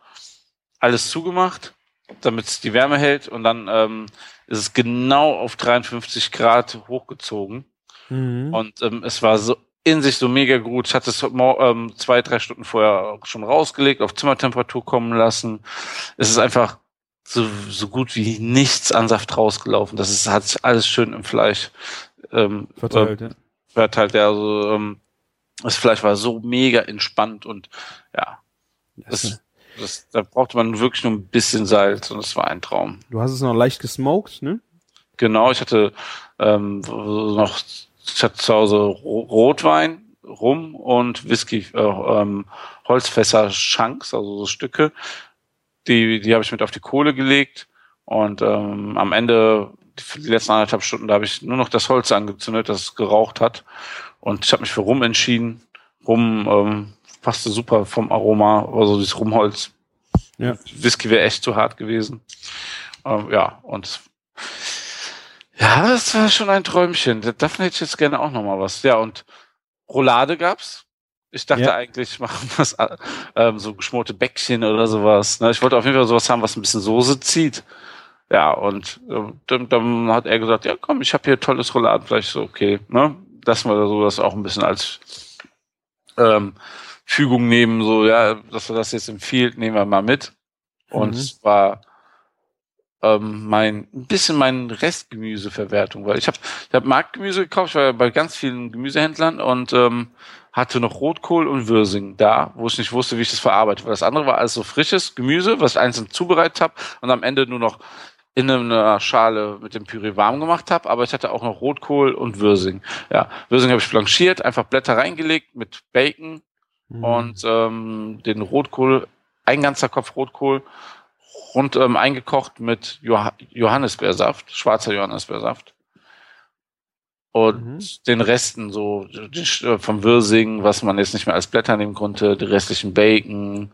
alles zugemacht, damit es die Wärme hält und dann ähm, ist es genau auf 53 Grad hochgezogen Mhm. und ähm, es war so in sich so mega gut. Ich hatte es ähm, zwei, drei Stunden vorher schon rausgelegt, auf Zimmertemperatur kommen lassen. Es ist einfach so, so gut wie nichts an Saft rausgelaufen. Das ist, hat sich alles schön im Fleisch ähm, Verteilt, äh, ja. verteilt. Ja, also, ähm, das Fleisch war so mega entspannt und ja, das, das, da brauchte man wirklich nur ein bisschen Salz und es war ein Traum. Du hast es noch leicht gesmoked, ne? Genau, ich hatte ähm, noch, ich hatte zu Hause Ro- Rotwein, Rum und Whisky, äh, ähm, Holzfässer Shanks, also so Stücke. Die, die habe ich mit auf die Kohle gelegt und ähm, am Ende, für die letzten anderthalb Stunden, da habe ich nur noch das Holz angezündet, das geraucht hat. Und ich habe mich für Rum entschieden. Rum ähm, passte super vom Aroma, also dieses Rumholz. Ja. Whisky wäre echt zu hart gewesen. Ähm, ja, und ja, das war schon ein Träumchen. Davon hätte ich jetzt gerne auch noch mal was. Ja, und Roulade gab's. Ich dachte Ja. eigentlich, machen was ähm, so geschmorte Bäckchen oder sowas. Ne? Ich wollte auf jeden Fall sowas haben, was ein bisschen Soße zieht. Ja, und ähm, dann, dann hat er gesagt, ja komm, ich habe hier tolles Rouladenfleisch. So, okay, ne? Lassen wir sowas auch ein bisschen als ähm, Fügung nehmen, so, ja, dass wir das jetzt empfiehlt, nehmen wir mal mit. Und Mhm. es war ähm, mein ein bisschen meine Restgemüseverwertung, weil ich habe ich hab Marktgemüse gekauft, ich war ja bei ganz vielen Gemüsehändlern und ähm, hatte noch Rotkohl und Würsing da, wo ich nicht wusste, wie ich das verarbeite. Weil das andere war alles so frisches Gemüse, was ich einzeln zubereitet habe und am Ende nur noch in einer Schale mit dem Püree warm gemacht habe, aber ich hatte auch noch Rotkohl und Würsing. Ja, Würsing habe ich blanchiert, einfach Blätter reingelegt mit Bacon Mhm. und ähm, den Rotkohl, ein ganzer Kopf Rotkohl, rund ähm, eingekocht mit Joha Johannisbeersaft, schwarzer Johannisbeersaft. Und Mhm. den Resten so äh, vom Würsing, was man jetzt nicht mehr als Blätter nehmen konnte, die restlichen Bacon.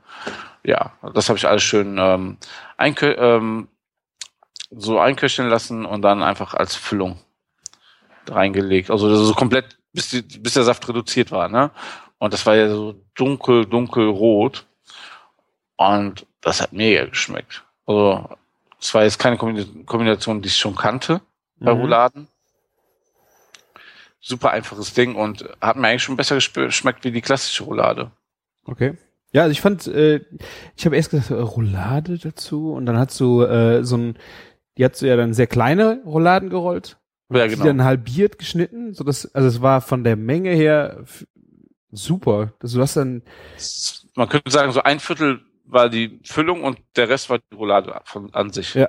Ja, das habe ich alles schön ähm, einkö ähm, so einköcheln lassen und dann einfach als Füllung reingelegt. Also so komplett, bis, die, bis der Saft reduziert war, ne? Und das war ja so dunkel, dunkelrot. Und das hat mega geschmeckt. Also, es war jetzt keine Kombina- Kombination, die ich schon kannte bei Mhm. Rouladen. Super einfaches Ding und hat mir eigentlich schon besser geschmeckt wie die klassische Roulade. Okay. Ja, also ich fand, äh, ich habe erst gesagt, äh, Roulade dazu und dann hast du äh, so ein, die hat ja dann sehr kleine Rouladen gerollt, Ja, die genau. dann halbiert geschnitten, so dass, also es war von der Menge her super. Also du hast dann, Man könnte sagen, so ein Viertel war die Füllung und der Rest war die Roulade von, an sich. Ja.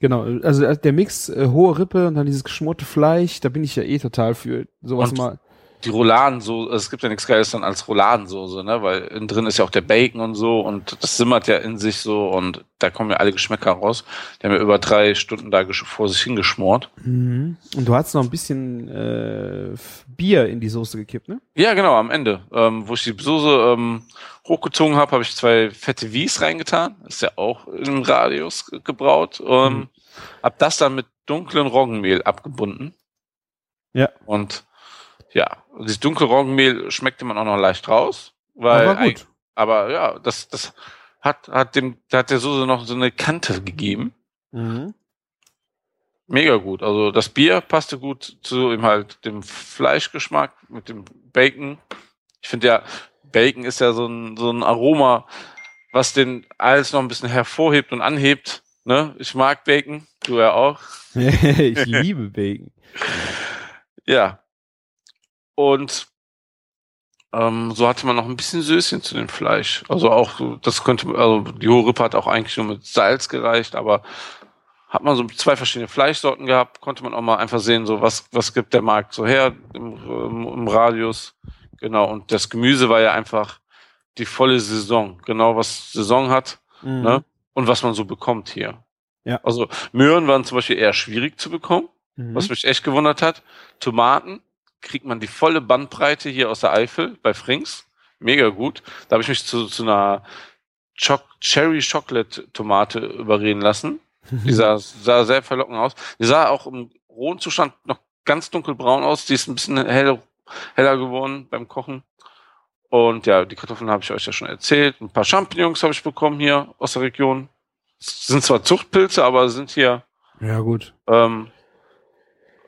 genau, also der Mix äh, hohe Rippe und dann dieses geschmorte Fleisch, da bin ich ja eh total für sowas Und- mal. die Rouladensoße, es gibt ja nichts Geiles dann als Rouladensoße, ne? Weil innen drin ist ja auch der Bacon und so und das simmert ja in sich so und da kommen ja alle Geschmäcker raus. Die haben ja über drei Stunden da vor sich hingeschmort. Mhm. Und du hast noch ein bisschen äh, Bier in die Soße gekippt, ne? Ja, genau, am Ende. Ähm, wo ich die Soße ähm, hochgezogen habe, habe ich zwei fette Wies reingetan. Ist ja auch im Radius ge- gebraut. Ähm, Mhm. Hab das dann mit dunklem Roggenmehl abgebunden. Ja. Und ja, dieses dunkle Roggenmehl schmeckte man auch noch leicht raus. Weil Aber gut. aber ja, das, das hat, hat dem, da hat der Soße noch so eine Kante gegeben. Mhm. Mega gut. Also das Bier passte gut zu ihm halt dem Fleischgeschmack mit dem Bacon. Ich finde ja, Bacon ist ja so ein, so ein Aroma, was den alles noch ein bisschen hervorhebt und anhebt. Ne? Ich mag Bacon, du ja auch. *laughs* ich liebe Bacon. *laughs* Ja. Und ähm, so hatte man noch ein bisschen Söschen zu dem Fleisch. Also auch, das könnte, also die hohe Rippe hat auch eigentlich nur mit Salz gereicht, aber hat man so zwei verschiedene Fleischsorten gehabt, konnte man auch mal einfach sehen, so was, was gibt der Markt so her im, im, im Radius. Genau, und das Gemüse war ja einfach die volle Saison, genau was Saison hat Mhm. Ne? und was man so bekommt hier. Ja. Also Möhren waren zum Beispiel eher schwierig zu bekommen Mhm. was mich echt gewundert hat. Tomaten kriegt man die volle Bandbreite hier aus der Eifel bei Frings. Mega gut. Da habe ich mich zu, zu einer Choc Cherry Chocolate Tomate überreden lassen. Die sah, *laughs* sah sehr verlockend aus. Die sah auch im rohen Zustand noch ganz dunkelbraun aus. Die ist ein bisschen hell, heller geworden beim Kochen. Und ja, die Kartoffeln habe ich euch ja schon erzählt. Ein paar Champignons habe ich bekommen hier aus der Region. Sind zwar Zuchtpilze, aber sind hier ja, gut. ähm,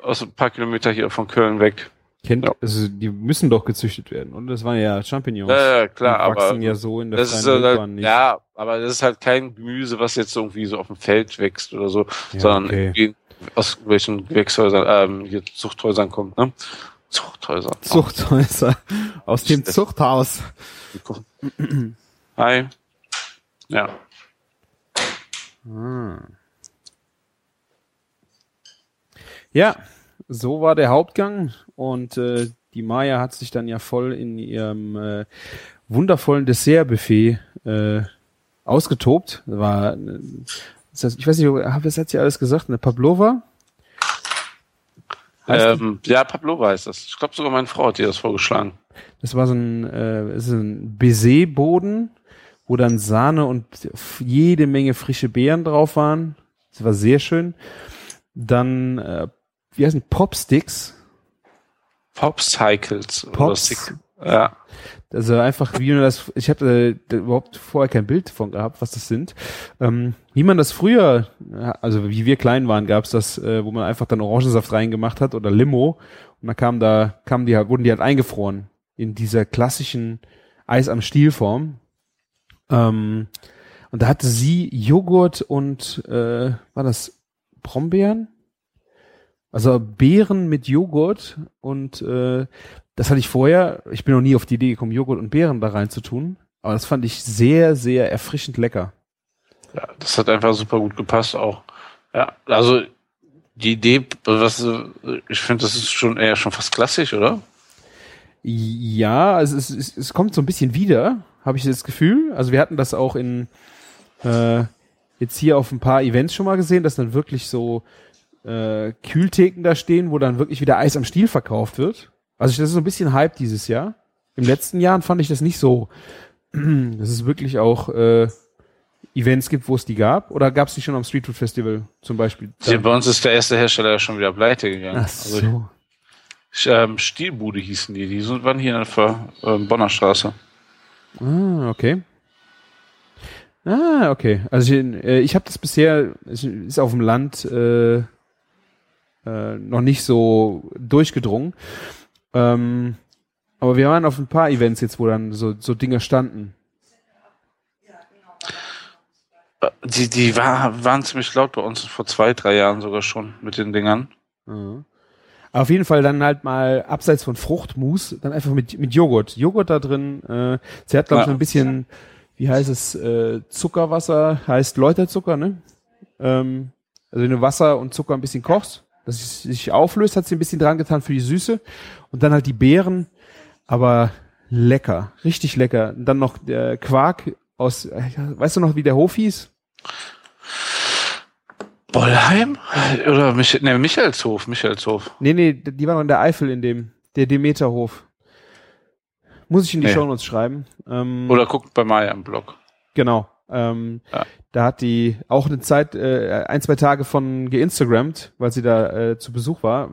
aus ein paar Kilometer hier von Köln weg. Kennt, Ja. also die müssen doch gezüchtet werden. Und das waren ja Champignons. Ja, ja, klar, die wachsen aber ja so in der das ist freien halt, Wildbahn nicht. ja, aber das ist halt kein Gemüse, was jetzt irgendwie so auf dem Feld wächst oder so, Ja, sondern okay. aus welchen Gewächshäusern, ähm, hier Zuchthäusern kommt, ne? Zuchthäuser. Zuchthäuser. Aus dem Das- Zuchthaus. Hi. Ja. Ah. Ja, so war der Hauptgang und äh, die Maya hat sich dann ja voll in ihrem äh, wundervollen Dessertbuffet äh, ausgetobt. War, äh, ich weiß nicht, was hat sie alles gesagt? Eine Pavlova? Ähm, ja, Pavlova heißt das. Ich glaube sogar meine Frau hat dir das vorgeschlagen. das war so ein, äh, ist ein Baiser-Boden, wo dann Sahne und jede Menge frische Beeren drauf waren. Das war sehr schön. Dann, äh, wie heißen Popsticks? Popcycles. oder Pops. Ja. Also einfach, wie man das, ich habe äh, überhaupt vorher kein Bild von gehabt, was das sind. Ähm, wie man das früher, also wie wir klein waren, gab's das, äh, wo man einfach dann Orangensaft reingemacht hat oder Limo und dann kam da, kamen die halt, wurden die halt eingefroren in dieser klassischen Eis am Stielform. Ähm, und da hatte sie Joghurt und äh, war das Brombeeren? Also Beeren mit Joghurt und äh, das hatte ich vorher, ich bin noch nie auf die Idee gekommen, Joghurt und Beeren da rein zu tun, aber das fand ich sehr, sehr erfrischend lecker. ja, das hat einfach super gut gepasst auch. Ja, also die Idee, was, ich finde, das ist schon eher schon fast klassisch, oder? Ja, also es, es, es kommt so ein bisschen wieder, habe ich das Gefühl. Also wir hatten das auch in äh, jetzt hier auf ein paar Events schon mal gesehen, dass dann wirklich so äh, Kühltheken da stehen, wo dann wirklich wieder Eis am Stiel verkauft wird. Also das ist so ein bisschen Hype dieses Jahr. Im letzten Jahren fand ich das nicht so. *clears throat* Dass es wirklich auch äh, Events gibt, wo es die gab. Oder gab es die schon am Street Food Festival zum Beispiel? Hier bei uns ist der erste Hersteller ja schon wieder pleite gegangen. Ach Also, so. ich, ähm, Stielbude hießen die. Die sind, waren hier in der Ver- ähm, Bonner Straße. Ah, okay. Ah, okay. Also ich, äh, ich habe das bisher, es ist auf dem Land äh, äh, noch nicht so durchgedrungen. Ähm, aber wir waren auf ein paar Events jetzt, wo dann so, so Dinge standen. Äh, Die, die war, waren ziemlich laut bei uns vor zwei, drei Jahren sogar schon mit den Dingern. Mhm. Auf jeden Fall dann halt mal abseits von Fruchtmus, dann einfach mit, mit Joghurt. Joghurt da drin. Äh, sie hat, glaube ich, Ja. ein bisschen, wie heißt es, äh, Zuckerwasser, heißt Läuterzucker, ne? Ähm, also wenn du Wasser und Zucker ein bisschen kochst, dass es sich auflöst, hat sie ein bisschen dran getan für die Süße. Und dann halt die Beeren, aber lecker, richtig lecker. Und dann noch der Quark aus, weißt du noch, wie der Hof hieß? Bollheim? Oder Mich ne, Michaelshof, Michaelshof. Nee, nee, die waren noch in der Eifel in dem, der Demeterhof. Muss ich in die Nee. Shownotes schreiben. Ähm, Oder guckt bei Maya im Blog. Genau. Ähm, Ja. Da hat die auch eine Zeit, äh, ein, zwei Tage von geinstagrammt, weil sie da äh, zu Besuch war.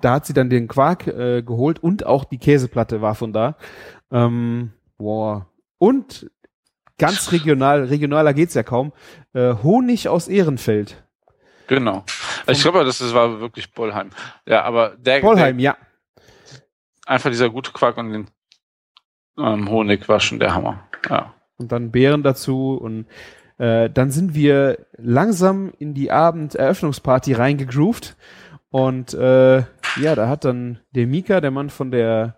Da hat sie dann den Quark äh, geholt und auch die Käseplatte war von da. Ähm, boah. Und ganz regional, regionaler geht's ja kaum, äh, Honig aus Ehrenfeld. Genau. Ich glaube, das, das war wirklich Bollheim. Ja, aber der, Vollheim, ja. der einfach dieser gute Quark und den ähm, Honig war schon der Hammer. Ja. und dann Beeren dazu und äh, dann sind wir langsam in die Abenderöffnungsparty reingegroovt und äh, ja, da hat dann der Mika, der Mann von der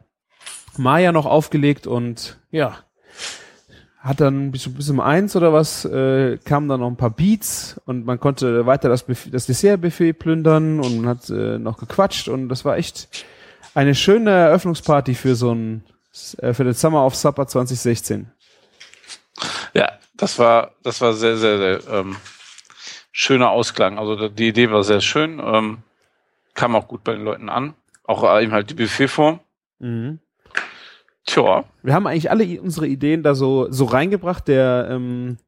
Maya noch aufgelegt und ja, hat dann bis, bis um eins oder was, äh, kamen dann noch ein paar Beats und man konnte weiter das, Buff- das Dessertbuffet plündern und man hat äh, noch gequatscht und das war echt eine schöne Eröffnungsparty für so ein äh, für den Summer of Supper 2016. Das war, das war sehr, sehr, sehr ähm, schöner Ausklang. Also die Idee war sehr schön, ähm, kam auch gut bei den Leuten an. Auch äh, eben halt die Buffetform. Mhm. Tja, Wir haben eigentlich alle unsere Ideen da so, so reingebracht. Der ähm,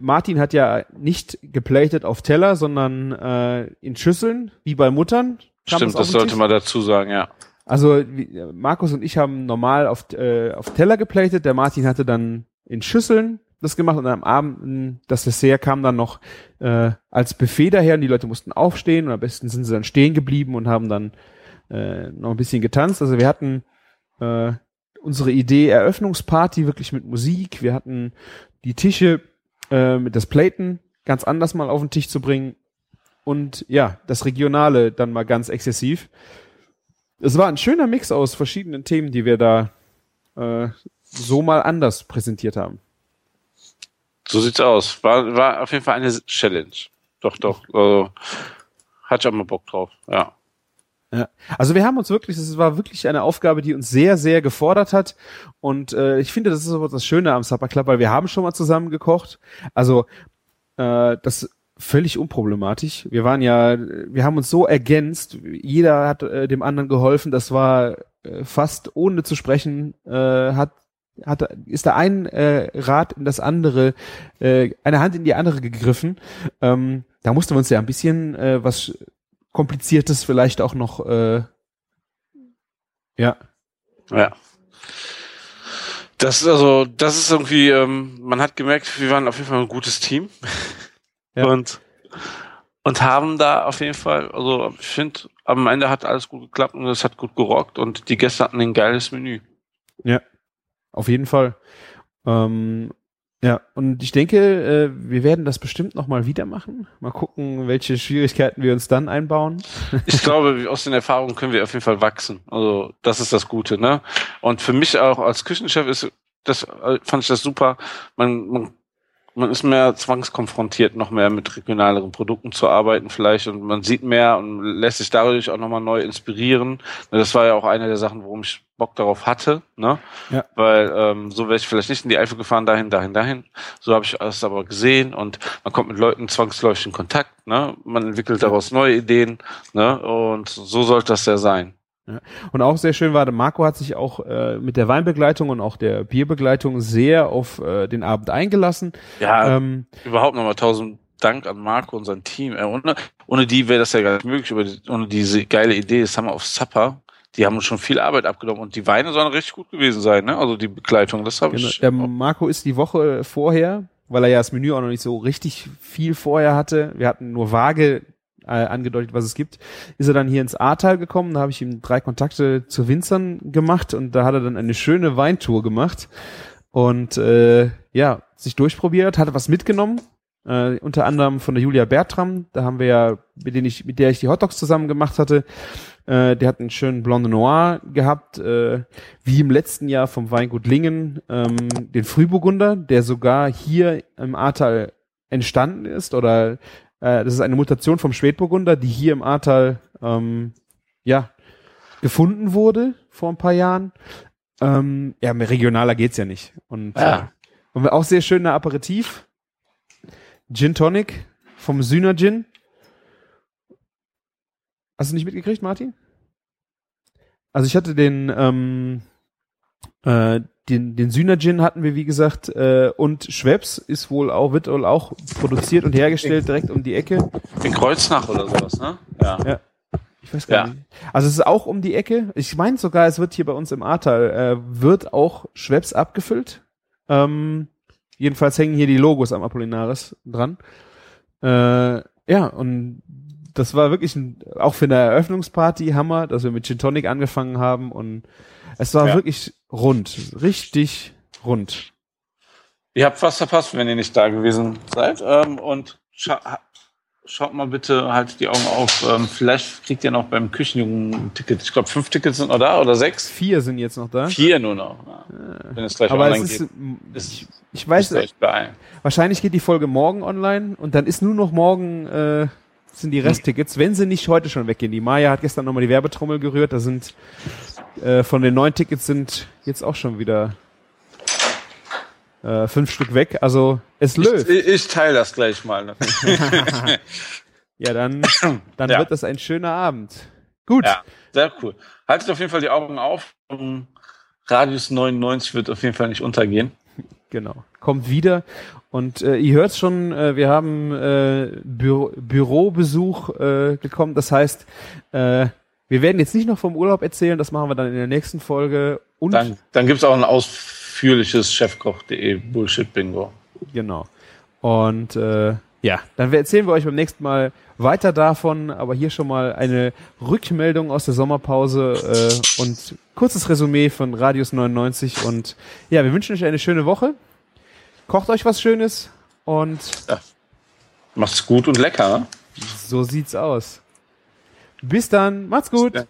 Martin hat ja nicht geplatet auf Teller, sondern äh, in Schüsseln, wie bei Muttern. stimmt, das sollte Tisch. man dazu sagen, ja. Also wie, äh, Markus und ich haben normal auf, äh, auf Teller geplatet. Der Martin hatte dann in Schüsseln das gemacht und am Abend mh, das Dessert kam dann noch äh, als Buffet daher und die Leute mussten aufstehen und am besten sind sie dann stehen geblieben und haben dann äh, noch ein bisschen getanzt. Also wir hatten äh, unsere Idee Eröffnungsparty wirklich mit Musik. Wir hatten die Tische äh, mit das Platen ganz anders mal auf den Tisch zu bringen und ja, das Regionale dann mal ganz exzessiv. Es war ein schöner Mix aus verschiedenen Themen, die wir da äh, so mal anders präsentiert haben. So sieht's aus. War, war auf jeden Fall eine Challenge. Doch, doch. Also, ich auch mal Bock drauf. Ja. Ja. Also wir haben uns wirklich, es war wirklich eine Aufgabe, die uns sehr, sehr gefordert hat. Und äh, ich finde, das ist aber das Schöne am Supper Club, weil wir haben schon mal zusammen gekocht. Also äh, das völlig unproblematisch. Wir waren ja, wir haben uns so ergänzt, jeder hat äh, dem anderen geholfen. Das war äh, fast ohne zu sprechen, äh, hat hat, ist da ein äh, Rad in das andere, äh, eine Hand in die andere gegriffen. Ähm, da mussten wir uns ja ein bisschen äh, was Kompliziertes vielleicht auch noch, äh, ja. Ja. Das ist also, das ist irgendwie, ähm, man hat gemerkt, wir waren auf jeden Fall ein gutes Team. Ja. Und, und haben da auf jeden Fall, also ich finde, am Ende hat alles gut geklappt und es hat gut gerockt und die Gäste hatten ein geiles Menü. Ja, auf jeden Fall. Ähm, ja, und ich denke, äh, wir werden das bestimmt nochmal wieder machen. Mal gucken, welche Schwierigkeiten wir uns dann einbauen. Ich glaube, aus den Erfahrungen können wir auf jeden Fall wachsen. Also das ist das Gute, ne? Und für mich auch als Küchenchef ist das äh, fand ich das super. Man, man man ist mehr zwangskonfrontiert, noch mehr mit regionaleren Produkten zu arbeiten vielleicht und man sieht mehr und lässt sich dadurch auch nochmal neu inspirieren. Das war ja auch eine der Sachen, warum ich Bock darauf hatte, ne? Ja. Weil ähm, so wäre ich vielleicht nicht in die Eifel gefahren, dahin, dahin, dahin. So habe ich alles aber gesehen und man kommt mit Leuten zwangsläufig in Kontakt, ne? Man entwickelt daraus neue Ideen, ne? Und so sollte das ja sein. Und auch sehr schön war, der Marco hat sich auch äh, mit der Weinbegleitung und auch der Bierbegleitung sehr auf äh, den Abend eingelassen. Ja, Ähm, überhaupt nochmal tausend Dank an Marco und sein Team. Äh, ohne, ohne die wäre das ja gar nicht möglich, die, ohne diese geile Idee, das haben wir auf Supper, die haben uns schon viel Arbeit abgenommen und die Weine sollen richtig gut gewesen sein, ne? Also die Begleitung, das habe Genau. ich. Der Marco ist die Woche vorher, weil er ja das Menü auch noch nicht so richtig viel vorher hatte. Wir hatten nur vage äh, angedeutet, was es gibt. Ist er dann hier ins Ahrtal gekommen, da habe ich ihm drei Kontakte zu Winzern gemacht und da hat er dann eine schöne Weintour gemacht und äh, ja, sich durchprobiert, hatte was mitgenommen, äh, unter anderem von der Julia Bertram, da haben wir ja, mit, denen ich, mit der ich die Hotdogs zusammen gemacht hatte, äh, der hat einen schönen Blanc de Noir gehabt, äh, wie im letzten Jahr vom Weingut Lingen, ähm, den Frühburgunder, der sogar hier im Ahrtal entstanden ist oder äh, das ist eine Mutation vom Spätburgunder, die hier im Ahrtal ähm, ja gefunden wurde vor ein paar Jahren. Ähm, ja, regionaler geht's ja nicht. Und, Ja. äh, und auch sehr schöner Aperitif. Gin Tonic vom Sühner Gin. Hast du nicht mitgekriegt, Martin? Also ich hatte den, ähm, äh, den, den Sühner Gin hatten wir, wie gesagt, äh, und Schweppes ist wohl auch, wird wohl auch produziert und hergestellt direkt um die Ecke. In Kreuznach oder sowas, ne? Ja. Ja. Ich weiß gar Ja. nicht. Also es ist auch um die Ecke. Ich meine sogar, es wird hier bei uns im Ahrtal, äh, wird auch Schweppes abgefüllt. Ähm, jedenfalls hängen hier die Logos am Apollinaris dran. Äh, ja, und das war wirklich ein, auch für eine Eröffnungsparty Hammer, dass wir mit Gin Tonic angefangen haben und es war Ja. wirklich rund. Richtig rund. Ihr habt was verpasst, wenn ihr nicht da gewesen seid. Ähm, und scha ha- schaut mal bitte, haltet die Augen auf. Ähm, vielleicht kriegt ihr noch beim Küchenjungen ein Ticket. Ich glaube, fünf Tickets sind noch da oder sechs? Vier sind jetzt noch da. Vier nur noch. Ja. Wenn es gleich Aber online es ist, geht. ich, Ist, ich weiß, beeilen. Wahrscheinlich geht die Folge morgen online und dann ist nur noch morgen äh, sind die Resttickets, wenn sie nicht heute schon weggehen. Die Maya hat gestern nochmal die Werbetrommel gerührt. Da sind äh, von den neun Tickets sind jetzt auch schon wieder äh, fünf Stück weg. Also es läuft. ich, ich teile das gleich mal. Ne? *laughs* *laughs* Ja, dann, dann Ja. wird das ein schöner Abend. Gut. Ja, sehr cool. Haltet auf jeden Fall die Augen auf. Radius 99 wird auf jeden Fall nicht untergehen. Genau. Kommt wieder. Und äh, ihr hört schon, äh, wir haben äh, Bü Bürobesuch äh, gekommen. Das heißt, äh, wir werden jetzt nicht noch vom Urlaub erzählen, das machen wir dann in der nächsten Folge. Und Dann, dann gibt's auch ein ausführliches Chefkoch.de Bullshit-Bingo. genau. Und äh, ja, dann erzählen wir euch beim nächsten Mal weiter davon, aber hier schon mal eine Rückmeldung aus der Sommerpause äh, und kurzes Resümee von Radius 99. Und ja, wir wünschen euch eine schöne Woche. Kocht euch was Schönes und Macht's gut und lecker. Ne? So sieht's aus. Bis dann, macht's gut. Ja.